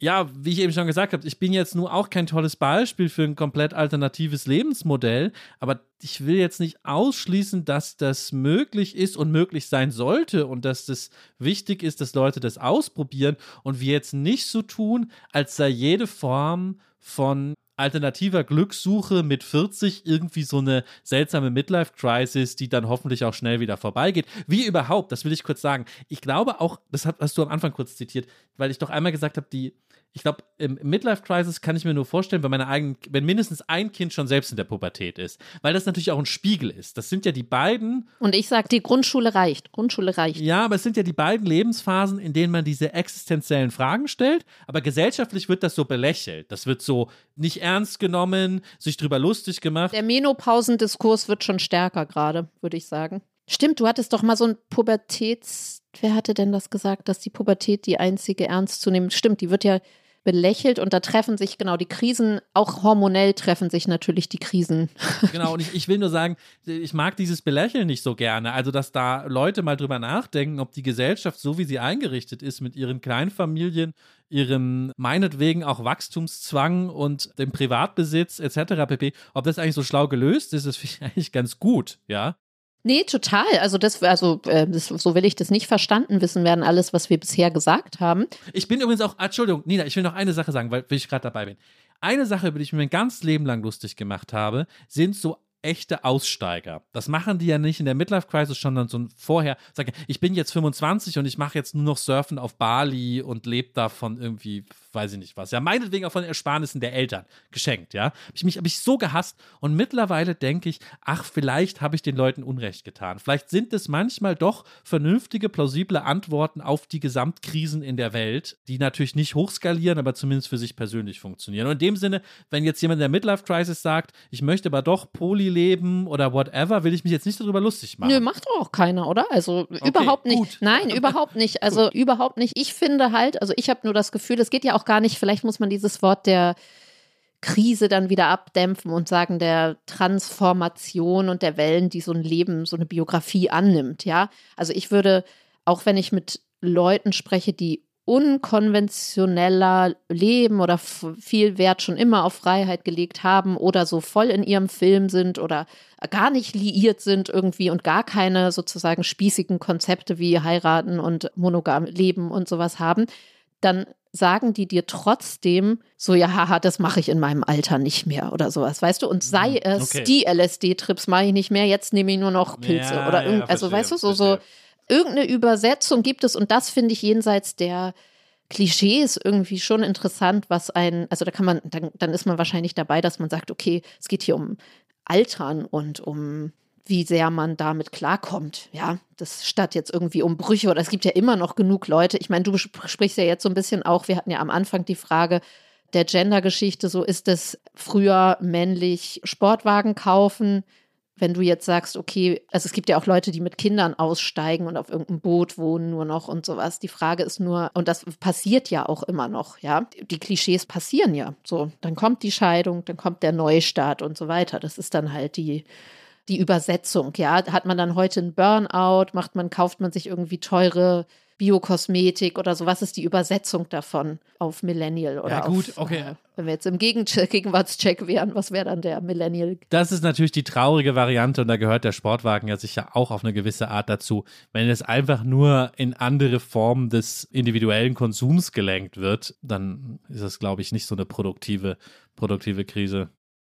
ja, wie ich eben schon gesagt habe, ich bin jetzt nur auch kein tolles Beispiel für ein komplett alternatives Lebensmodell, aber ich will jetzt nicht ausschließen, dass das möglich ist und möglich sein sollte und dass das wichtig ist, dass Leute das ausprobieren und wir jetzt nicht so tun, als sei jede Form von alternativer Glückssuche mit 40 irgendwie so eine seltsame Midlife-Crisis, die dann hoffentlich auch schnell wieder vorbeigeht. Wie überhaupt, das will ich kurz sagen. Ich glaube auch, das hast du am Anfang kurz zitiert, weil ich doch einmal gesagt habe, die ich glaube, im Midlife-Crisis kann ich mir nur vorstellen, wenn meine eigenen, wenn mindestens ein Kind schon selbst in der Pubertät ist, weil das natürlich auch ein Spiegel ist. Das sind ja die beiden. Und ich sage, die Grundschule reicht. Grundschule reicht. Ja, aber es sind ja die beiden Lebensphasen, in denen man diese existenziellen Fragen stellt. Aber gesellschaftlich wird das so belächelt. Das wird so nicht ernst genommen, sich drüber lustig gemacht. Der Menopausendiskurs wird schon stärker gerade, würde ich sagen. Stimmt, du hattest doch mal so ein Pubertäts. Wer hatte denn das gesagt, dass die Pubertät die einzige ernst zu nehmen? Stimmt, die wird ja belächelt und da treffen sich genau die Krisen, auch hormonell treffen sich natürlich die Krisen. Genau, und ich, ich will nur sagen, ich mag dieses Belächeln nicht so gerne. Also, dass da Leute mal drüber nachdenken, ob die Gesellschaft, so wie sie eingerichtet ist, mit ihren Kleinfamilien, ihrem meinetwegen auch Wachstumszwang und dem Privatbesitz etc. pp., ob das eigentlich so schlau gelöst ist, das finde ich eigentlich ganz gut, ja. Nee, total. Also das, also äh, das, so will ich das nicht verstanden wissen werden, alles, was wir bisher gesagt haben. Ich bin übrigens auch, Entschuldigung, Nina, ich will noch eine Sache sagen, weil, weil ich gerade dabei bin. Eine Sache, über die ich mir mein ganzes Leben lang lustig gemacht habe, sind so echte Aussteiger. Das machen die ja nicht in der Midlife Crisis, sondern so vorher. Sag, ich bin jetzt 25 und ich mache jetzt nur noch Surfen auf Bali und lebe davon irgendwie, weiß ich nicht was. Ja, meinetwegen auch von den Ersparnissen der Eltern geschenkt, ja. Hab ich mich habe ich so gehasst und mittlerweile denke ich, ach, vielleicht habe ich den Leuten Unrecht getan. Vielleicht sind es manchmal doch vernünftige, plausible Antworten auf die Gesamtkrisen in der Welt, die natürlich nicht hochskalieren, aber zumindest für sich persönlich funktionieren. Und in dem Sinne, wenn jetzt jemand in der Midlife Crisis sagt, ich möchte aber doch Poly leben oder whatever, will ich mich jetzt nicht darüber lustig machen. Nö, macht auch keiner, oder? Also okay, überhaupt nicht. Gut. Nein, überhaupt nicht. Also überhaupt nicht. Ich finde halt, also ich habe nur das Gefühl, es geht ja auch gar nicht, vielleicht muss man dieses Wort der Krise dann wieder abdämpfen und sagen, der Transformation und der Wellen, die so ein Leben, so eine Biografie annimmt, ja. Also ich würde, auch wenn ich mit Leuten spreche, die unkonventioneller leben oder viel Wert schon immer auf Freiheit gelegt haben oder so voll in ihrem Film sind oder gar nicht liiert sind irgendwie und gar keine sozusagen spießigen Konzepte wie heiraten und monogam leben und sowas haben, dann sagen die dir trotzdem so, ja, haha, das mache ich in meinem Alter nicht mehr oder sowas, weißt du? Und sei hm, es okay. die LSD-Trips mache ich nicht mehr, jetzt nehme ich nur noch Pilze ja, oder ja, also weißt du, so, so irgendeine Übersetzung gibt es und das finde ich jenseits der Klischees irgendwie schon interessant, was ein, also da kann man, dann, dann ist man wahrscheinlich dabei, dass man sagt, okay, es geht hier um Altern und um wie sehr man damit klarkommt. Ja, das statt jetzt irgendwie um Brüche oder es gibt ja immer noch genug Leute. Ich meine, du sprichst ja jetzt so ein bisschen auch, wir hatten ja am Anfang die Frage der Gender-Geschichte, so ist es früher männlich Sportwagen kaufen, wenn du jetzt sagst, okay, also es gibt ja auch Leute, die mit Kindern aussteigen und auf irgendeinem Boot wohnen nur noch und sowas. Die Frage ist nur, und das passiert ja auch immer noch, ja. Die Klischees passieren ja. So, dann kommt die Scheidung, dann kommt der Neustart und so weiter. Das ist dann halt die, die Übersetzung, ja. Hat man dann heute einen Burnout, macht man, kauft man sich irgendwie teure Biokosmetik oder so. Was ist die Übersetzung davon auf Millennial oder ja, gut, auf, okay. Wenn wir jetzt im Gegenwartscheck wären, was wäre dann der Millennial? Das ist natürlich die traurige Variante und da gehört der Sportwagen ja sicher auch auf eine gewisse Art dazu. Wenn es einfach nur in andere Formen des individuellen Konsums gelenkt wird, dann ist das, glaube ich, nicht so eine produktive, produktive Krise.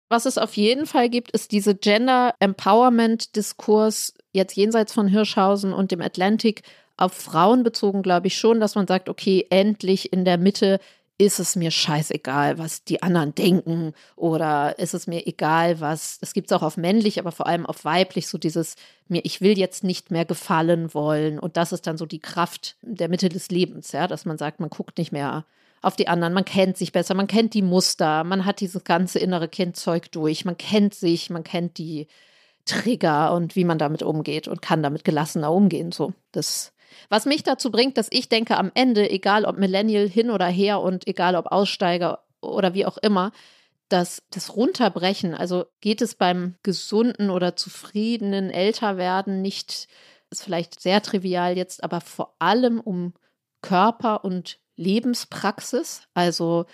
Was es auf jeden Fall gibt, ist diese Gender Empowerment Diskurs jetzt jenseits von Hirschhausen und dem Atlantic auf Frauen bezogen, glaube ich schon, dass man sagt, okay, endlich in der Mitte ist es mir scheißegal, was die anderen denken oder ist es mir egal, was, das gibt es auch auf männlich, aber vor allem auf weiblich, so dieses mir, ich will jetzt nicht mehr gefallen wollen. Und das ist dann so die Kraft der Mitte des Lebens, ja, dass man sagt, man guckt nicht mehr auf die anderen, man kennt sich besser, man kennt die Muster, man hat dieses ganze innere Kindzeug durch, man kennt sich, man kennt die Trigger und wie man damit umgeht und kann damit gelassener umgehen, so, das was mich dazu bringt, dass ich denke, am Ende, egal ob Millennial hin oder her und egal ob Aussteiger oder wie auch immer, dass das Runterbrechen, also geht es beim gesunden oder zufriedenen Älterwerden nicht, ist vielleicht sehr trivial jetzt, aber vor allem um Körper und Lebenspraxis, also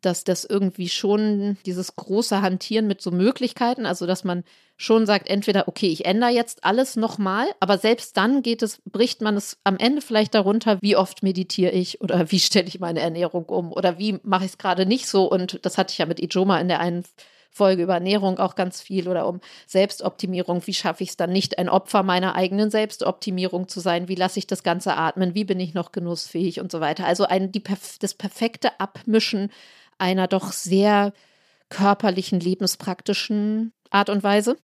dass das irgendwie schon dieses große Hantieren mit so Möglichkeiten, also dass man schon sagt, entweder, okay, ich ändere jetzt alles nochmal, aber selbst dann geht es, bricht man es am Ende vielleicht darunter, wie oft meditiere ich oder wie stelle ich meine Ernährung um oder wie mache ich es gerade nicht so. Und das hatte ich ja mit Ijoma in der einen Folge über Ernährung auch ganz viel oder um Selbstoptimierung. Wie schaffe ich es dann nicht, ein Opfer meiner eigenen Selbstoptimierung zu sein? Wie lasse ich das Ganze atmen? Wie bin ich noch genussfähig und so weiter? Also ein, die, das perfekte Abmischen einer doch sehr körperlichen, lebenspraktischen Art und Weise.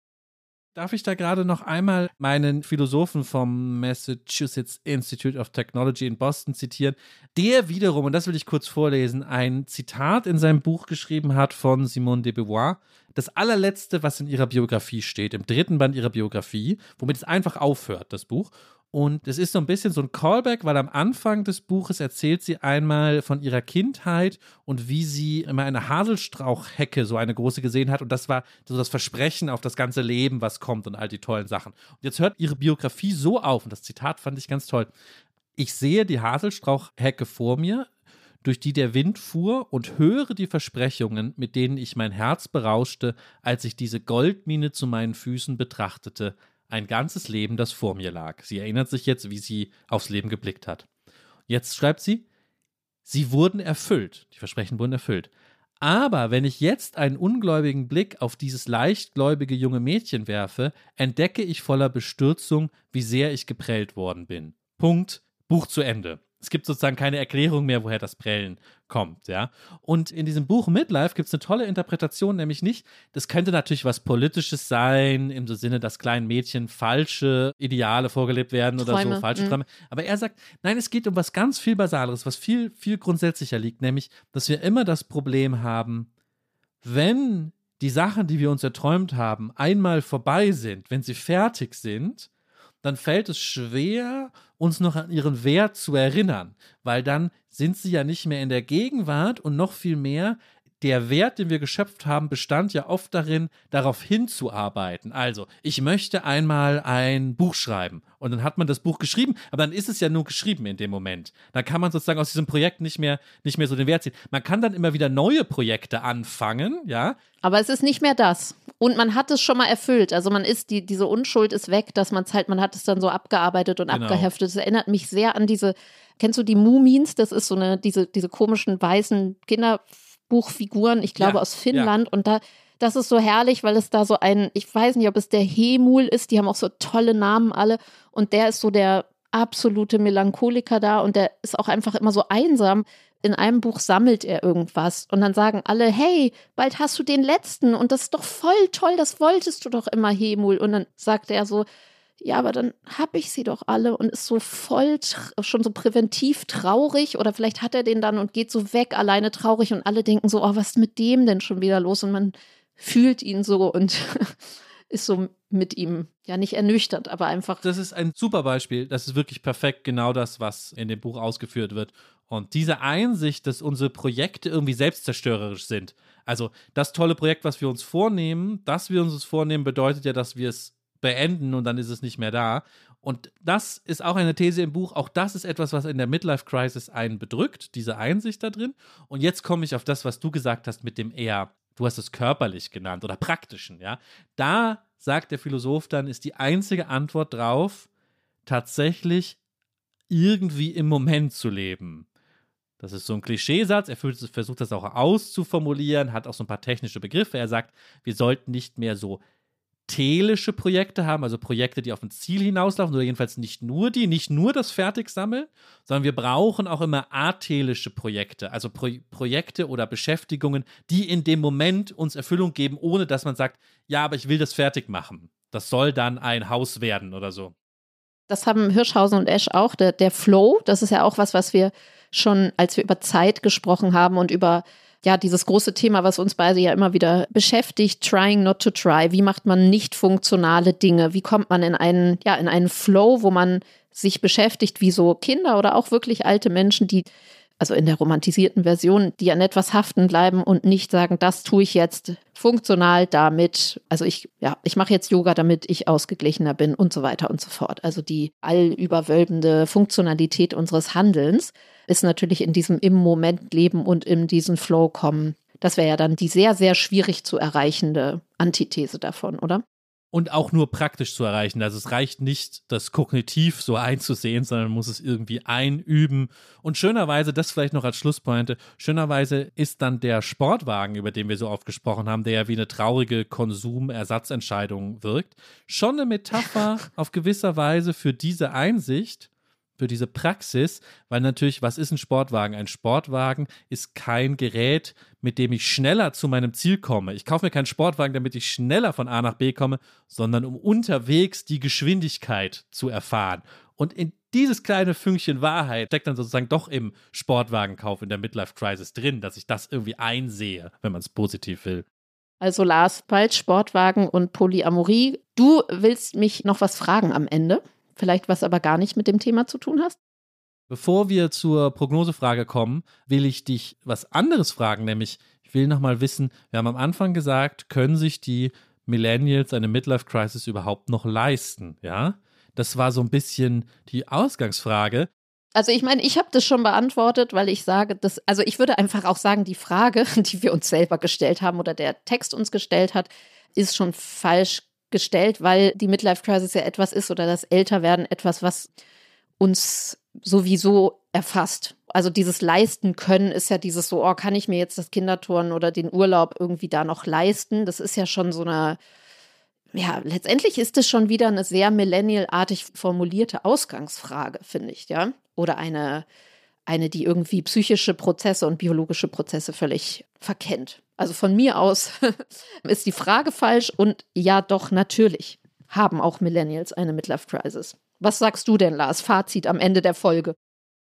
Darf ich da gerade noch einmal meinen Philosophen vom Massachusetts Institute of Technology in Boston zitieren, der wiederum, und das will ich kurz vorlesen, ein Zitat in seinem Buch geschrieben hat von Simone de Beauvoir. Das allerletzte, was in ihrer Biografie steht, im dritten Band ihrer Biografie, womit es einfach aufhört, das Buch. Und es ist so ein bisschen so ein Callback, weil am Anfang des Buches erzählt sie einmal von ihrer Kindheit und wie sie immer eine Haselstrauchhecke, so eine große gesehen hat. Und das war so das Versprechen auf das ganze Leben, was kommt und all die tollen Sachen. Und jetzt hört ihre Biografie so auf, und das Zitat fand ich ganz toll. Ich sehe die Haselstrauchhecke vor mir, durch die der Wind fuhr und höre die Versprechungen, mit denen ich mein Herz berauschte, als ich diese Goldmine zu meinen Füßen betrachtete ein ganzes Leben, das vor mir lag. Sie erinnert sich jetzt, wie sie aufs Leben geblickt hat. Jetzt schreibt sie, sie wurden erfüllt, die Versprechen wurden erfüllt. Aber wenn ich jetzt einen ungläubigen Blick auf dieses leichtgläubige junge Mädchen werfe, entdecke ich voller Bestürzung, wie sehr ich geprellt worden bin. Punkt. Buch zu Ende es gibt sozusagen keine Erklärung mehr, woher das Prellen kommt, ja. Und in diesem Buch Midlife gibt es eine tolle Interpretation, nämlich nicht, das könnte natürlich was Politisches sein, im Sinne, dass kleinen Mädchen falsche Ideale vorgelebt werden Träume. oder so, falsche mhm. Träume. Aber er sagt, nein, es geht um was ganz viel Basaleres, was viel, viel grundsätzlicher liegt, nämlich, dass wir immer das Problem haben, wenn die Sachen, die wir uns erträumt haben, einmal vorbei sind, wenn sie fertig sind, dann fällt es schwer, uns noch an ihren Wert zu erinnern, weil dann sind sie ja nicht mehr in der Gegenwart und noch viel mehr, der Wert, den wir geschöpft haben, bestand ja oft darin, darauf hinzuarbeiten. Also, ich möchte einmal ein Buch schreiben. Und dann hat man das Buch geschrieben, aber dann ist es ja nur geschrieben in dem Moment. Dann kann man sozusagen aus diesem Projekt nicht mehr, nicht mehr so den Wert ziehen. Man kann dann immer wieder neue Projekte anfangen, ja. Aber es ist nicht mehr das. Und man hat es schon mal erfüllt. Also man ist, die, diese Unschuld ist weg, dass man es halt, man hat es dann so abgearbeitet und genau. abgeheftet. Es erinnert mich sehr an diese, kennst du die Mumins? Das ist so eine, diese, diese komischen weißen Kinder. Buchfiguren, ich glaube ja, aus Finnland. Ja. Und da, das ist so herrlich, weil es da so ein, ich weiß nicht, ob es der Hemul ist, die haben auch so tolle Namen alle. Und der ist so der absolute Melancholiker da und der ist auch einfach immer so einsam, in einem Buch sammelt er irgendwas und dann sagen alle, hey, bald hast du den letzten und das ist doch voll toll, das wolltest du doch immer, Hemul. Und dann sagt er so, ja, aber dann habe ich sie doch alle und ist so voll schon so präventiv traurig oder vielleicht hat er den dann und geht so weg alleine traurig und alle denken so, oh, was ist mit dem denn schon wieder los und man fühlt ihn so und ist so mit ihm ja nicht ernüchtert, aber einfach. Das ist ein super Beispiel. Das ist wirklich perfekt genau das, was in dem Buch ausgeführt wird. Und diese Einsicht, dass unsere Projekte irgendwie selbstzerstörerisch sind. Also das tolle Projekt, was wir uns vornehmen, dass wir uns es vornehmen, bedeutet ja, dass wir es beenden und dann ist es nicht mehr da. Und das ist auch eine These im Buch. Auch das ist etwas, was in der Midlife Crisis einen bedrückt, diese Einsicht da drin. Und jetzt komme ich auf das, was du gesagt hast mit dem eher, du hast es körperlich genannt oder praktischen, ja. Da sagt der Philosoph dann, ist die einzige Antwort drauf, tatsächlich irgendwie im Moment zu leben. Das ist so ein Klischeesatz. Er versucht das auch auszuformulieren, hat auch so ein paar technische Begriffe. Er sagt, wir sollten nicht mehr so telische Projekte haben, also Projekte, die auf ein Ziel hinauslaufen, oder jedenfalls nicht nur die, nicht nur das Fertigsammeln, sondern wir brauchen auch immer atelische Projekte, also Pro Projekte oder Beschäftigungen, die in dem Moment uns Erfüllung geben, ohne dass man sagt, ja, aber ich will das fertig machen. Das soll dann ein Haus werden oder so. Das haben Hirschhausen und Esch auch, der, der Flow, das ist ja auch was, was wir schon, als wir über Zeit gesprochen haben und über ja, dieses große Thema, was uns beide ja immer wieder beschäftigt, trying not to try. Wie macht man nicht funktionale Dinge? Wie kommt man in einen, ja, in einen Flow, wo man sich beschäftigt, wie so Kinder oder auch wirklich alte Menschen, die also in der romantisierten Version, die an etwas haften bleiben und nicht sagen, das tue ich jetzt funktional damit, also ich, ja, ich mache jetzt Yoga, damit ich ausgeglichener bin und so weiter und so fort. Also die allüberwölbende Funktionalität unseres Handelns ist natürlich in diesem im Moment leben und in diesen Flow kommen. Das wäre ja dann die sehr, sehr schwierig zu erreichende Antithese davon, oder? Und auch nur praktisch zu erreichen. Also es reicht nicht, das kognitiv so einzusehen, sondern man muss es irgendwie einüben. Und schönerweise, das vielleicht noch als Schlusspointe, schönerweise ist dann der Sportwagen, über den wir so oft gesprochen haben, der ja wie eine traurige Konsumersatzentscheidung wirkt, schon eine Metapher auf gewisser Weise für diese Einsicht, für diese Praxis, weil natürlich, was ist ein Sportwagen? Ein Sportwagen ist kein Gerät, mit dem ich schneller zu meinem Ziel komme. Ich kaufe mir keinen Sportwagen, damit ich schneller von A nach B komme, sondern um unterwegs die Geschwindigkeit zu erfahren. Und in dieses kleine Fünkchen Wahrheit steckt dann sozusagen doch im Sportwagenkauf in der Midlife Crisis drin, dass ich das irgendwie einsehe, wenn man es positiv will. Also Lars, bald Sportwagen und Polyamorie. Du willst mich noch was fragen am Ende? Vielleicht was aber gar nicht mit dem Thema zu tun hast? Bevor wir zur Prognosefrage kommen, will ich dich was anderes fragen, nämlich ich will nochmal wissen, wir haben am Anfang gesagt, können sich die Millennials eine Midlife Crisis überhaupt noch leisten, ja? Das war so ein bisschen die Ausgangsfrage. Also ich meine, ich habe das schon beantwortet, weil ich sage, dass, also ich würde einfach auch sagen, die Frage, die wir uns selber gestellt haben oder der Text uns gestellt hat, ist schon falsch gestellt, weil die Midlife Crisis ja etwas ist oder das Älterwerden etwas, was uns sowieso erfasst. Also dieses leisten können ist ja dieses so, oh, kann ich mir jetzt das Kinderturnen oder den Urlaub irgendwie da noch leisten? Das ist ja schon so eine, ja, letztendlich ist es schon wieder eine sehr millennial-artig formulierte Ausgangsfrage, finde ich, ja. Oder eine, eine, die irgendwie psychische Prozesse und biologische Prozesse völlig verkennt. Also von mir aus ist die Frage falsch und ja, doch, natürlich haben auch Millennials eine Midlife Crisis. Was sagst du denn, Lars? Fazit am Ende der Folge.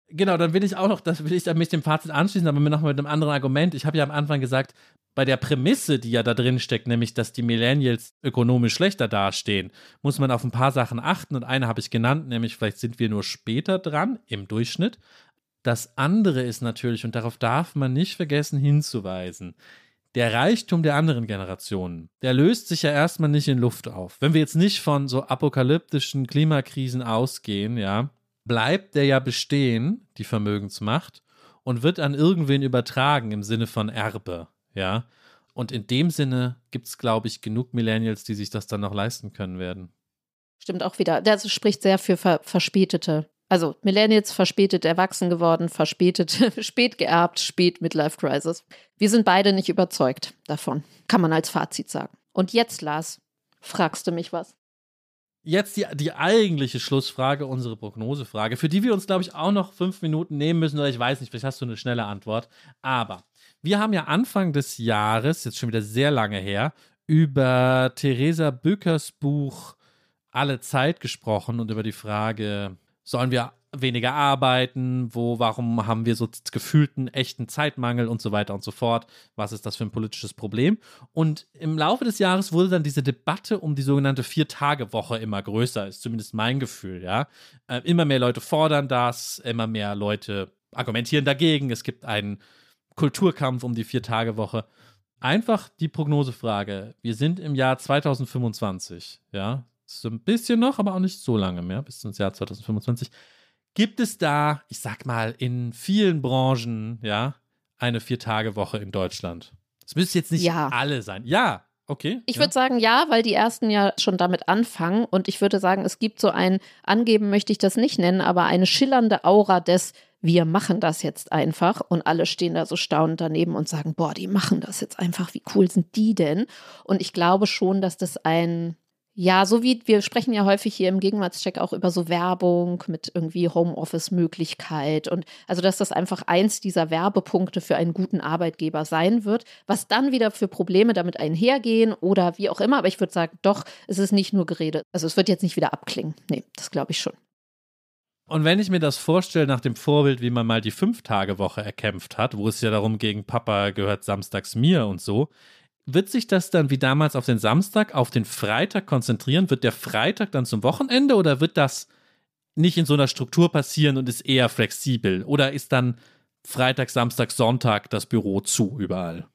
Genau, dann will ich auch noch, das will ich mich dem Fazit anschließen, aber mir noch mit einem anderen Argument. Ich habe ja am Anfang gesagt, bei der Prämisse, die ja da drin steckt, nämlich, dass die Millennials ökonomisch schlechter dastehen, muss man auf ein paar Sachen achten. Und eine habe ich genannt, nämlich vielleicht sind wir nur später dran im Durchschnitt. Das andere ist natürlich, und darauf darf man nicht vergessen hinzuweisen, der Reichtum der anderen Generationen, der löst sich ja erstmal nicht in Luft auf. Wenn wir jetzt nicht von so apokalyptischen Klimakrisen ausgehen, ja, bleibt der ja bestehen, die Vermögensmacht, und wird an irgendwen übertragen im Sinne von Erbe, ja. Und in dem Sinne gibt es, glaube ich, genug Millennials, die sich das dann noch leisten können werden. Stimmt auch wieder. Das spricht sehr für ver verspätete also Millennials verspätet erwachsen geworden, verspätet, spät geerbt, spät Midlife Crisis. Wir sind beide nicht überzeugt davon, kann man als Fazit sagen. Und jetzt, Lars, fragst du mich was? Jetzt die, die eigentliche Schlussfrage, unsere Prognosefrage, für die wir uns, glaube ich, auch noch fünf Minuten nehmen müssen, oder ich weiß nicht, vielleicht hast du eine schnelle Antwort. Aber wir haben ja Anfang des Jahres, jetzt schon wieder sehr lange her, über Theresa Böckers Buch Alle Zeit gesprochen und über die Frage, sollen wir weniger arbeiten, wo, warum haben wir so gefühlten echten Zeitmangel und so weiter und so fort, was ist das für ein politisches Problem? Und im Laufe des Jahres wurde dann diese Debatte um die sogenannte Vier-Tage-Woche immer größer, ist zumindest mein Gefühl, ja. Äh, immer mehr Leute fordern das, immer mehr Leute argumentieren dagegen, es gibt einen Kulturkampf um die Vier-Tage-Woche. Einfach die Prognosefrage. Wir sind im Jahr 2025, ja. So ein bisschen noch, aber auch nicht so lange mehr, bis ins Jahr 2025. Gibt es da, ich sag mal, in vielen Branchen, ja, eine Vier-Tage-Woche in Deutschland? Es müssen jetzt nicht Ja. alle sein. Ja, okay. Ich ja. würde sagen, ja, weil die ersten ja schon damit anfangen. Und ich würde sagen, es gibt so ein, angeben möchte ich das nicht nennen, aber eine schillernde Aura des, wir machen das jetzt einfach. Und alle stehen da so staunend daneben und sagen, boah, die machen das jetzt einfach. Wie cool sind die denn? Und ich glaube schon, dass das ein, ja, so wie wir sprechen ja häufig hier im Gegenwartscheck auch über so Werbung mit irgendwie Homeoffice-Möglichkeit und also, dass das einfach eins dieser Werbepunkte für einen guten Arbeitgeber sein wird, was dann wieder für Probleme damit einhergehen oder wie auch immer. Aber ich würde sagen, doch, es ist nicht nur Gerede. Also es wird jetzt nicht wieder abklingen. Nee, das glaube ich schon. Und wenn ich mir das vorstelle, nach dem Vorbild, wie man mal die Fünf-Tage-Woche erkämpft hat, wo es ja darum ging, Papa gehört samstags mir und so, wird sich das dann wie damals auf den Samstag, auf den Freitag konzentrieren? Wird der Freitag dann zum Wochenende oder wird das nicht in so einer Struktur passieren und ist eher flexibel? Oder ist dann Freitag, Samstag, Sonntag das Büro zu überall?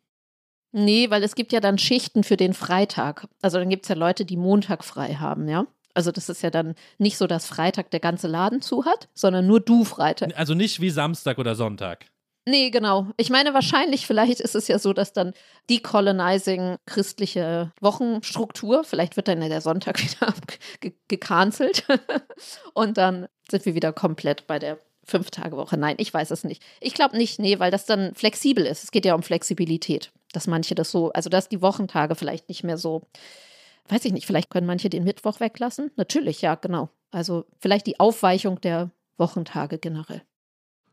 Nee, weil es gibt ja dann Schichten für den Freitag. Also dann gibt es ja Leute, die Montag frei haben, ja. Also das ist ja dann nicht so, dass Freitag der ganze Laden zu hat, sondern nur du Freitag. Also nicht wie Samstag oder Sonntag. Nee, genau. Ich meine, wahrscheinlich, vielleicht ist es ja so, dass dann decolonizing christliche Wochenstruktur, vielleicht wird dann ja der Sonntag wieder ge- gecancelt und dann sind wir wieder komplett bei der Fünf-Tage-Woche. Nein, ich weiß es nicht. Ich glaube nicht, nee, weil das dann flexibel ist. Es geht ja um Flexibilität, dass manche das so, also dass die Wochentage vielleicht nicht mehr so, weiß ich nicht, vielleicht können manche den Mittwoch weglassen. Natürlich, ja, genau. Also vielleicht die Aufweichung der Wochentage generell.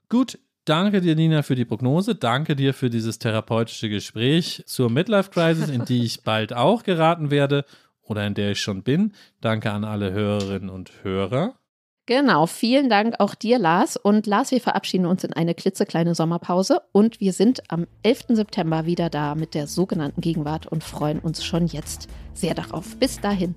Gut, danke dir, Nina, für die Prognose. Danke dir für dieses therapeutische Gespräch zur Midlife Crisis, in die ich bald auch geraten werde oder in der ich schon bin. Danke an alle Hörerinnen und Hörer. Genau, vielen Dank auch dir, Lars. Und Lars, wir verabschieden uns in eine klitzekleine Sommerpause und wir sind am 11. September wieder da mit der sogenannten Gegenwart und freuen uns schon jetzt sehr darauf. Bis dahin.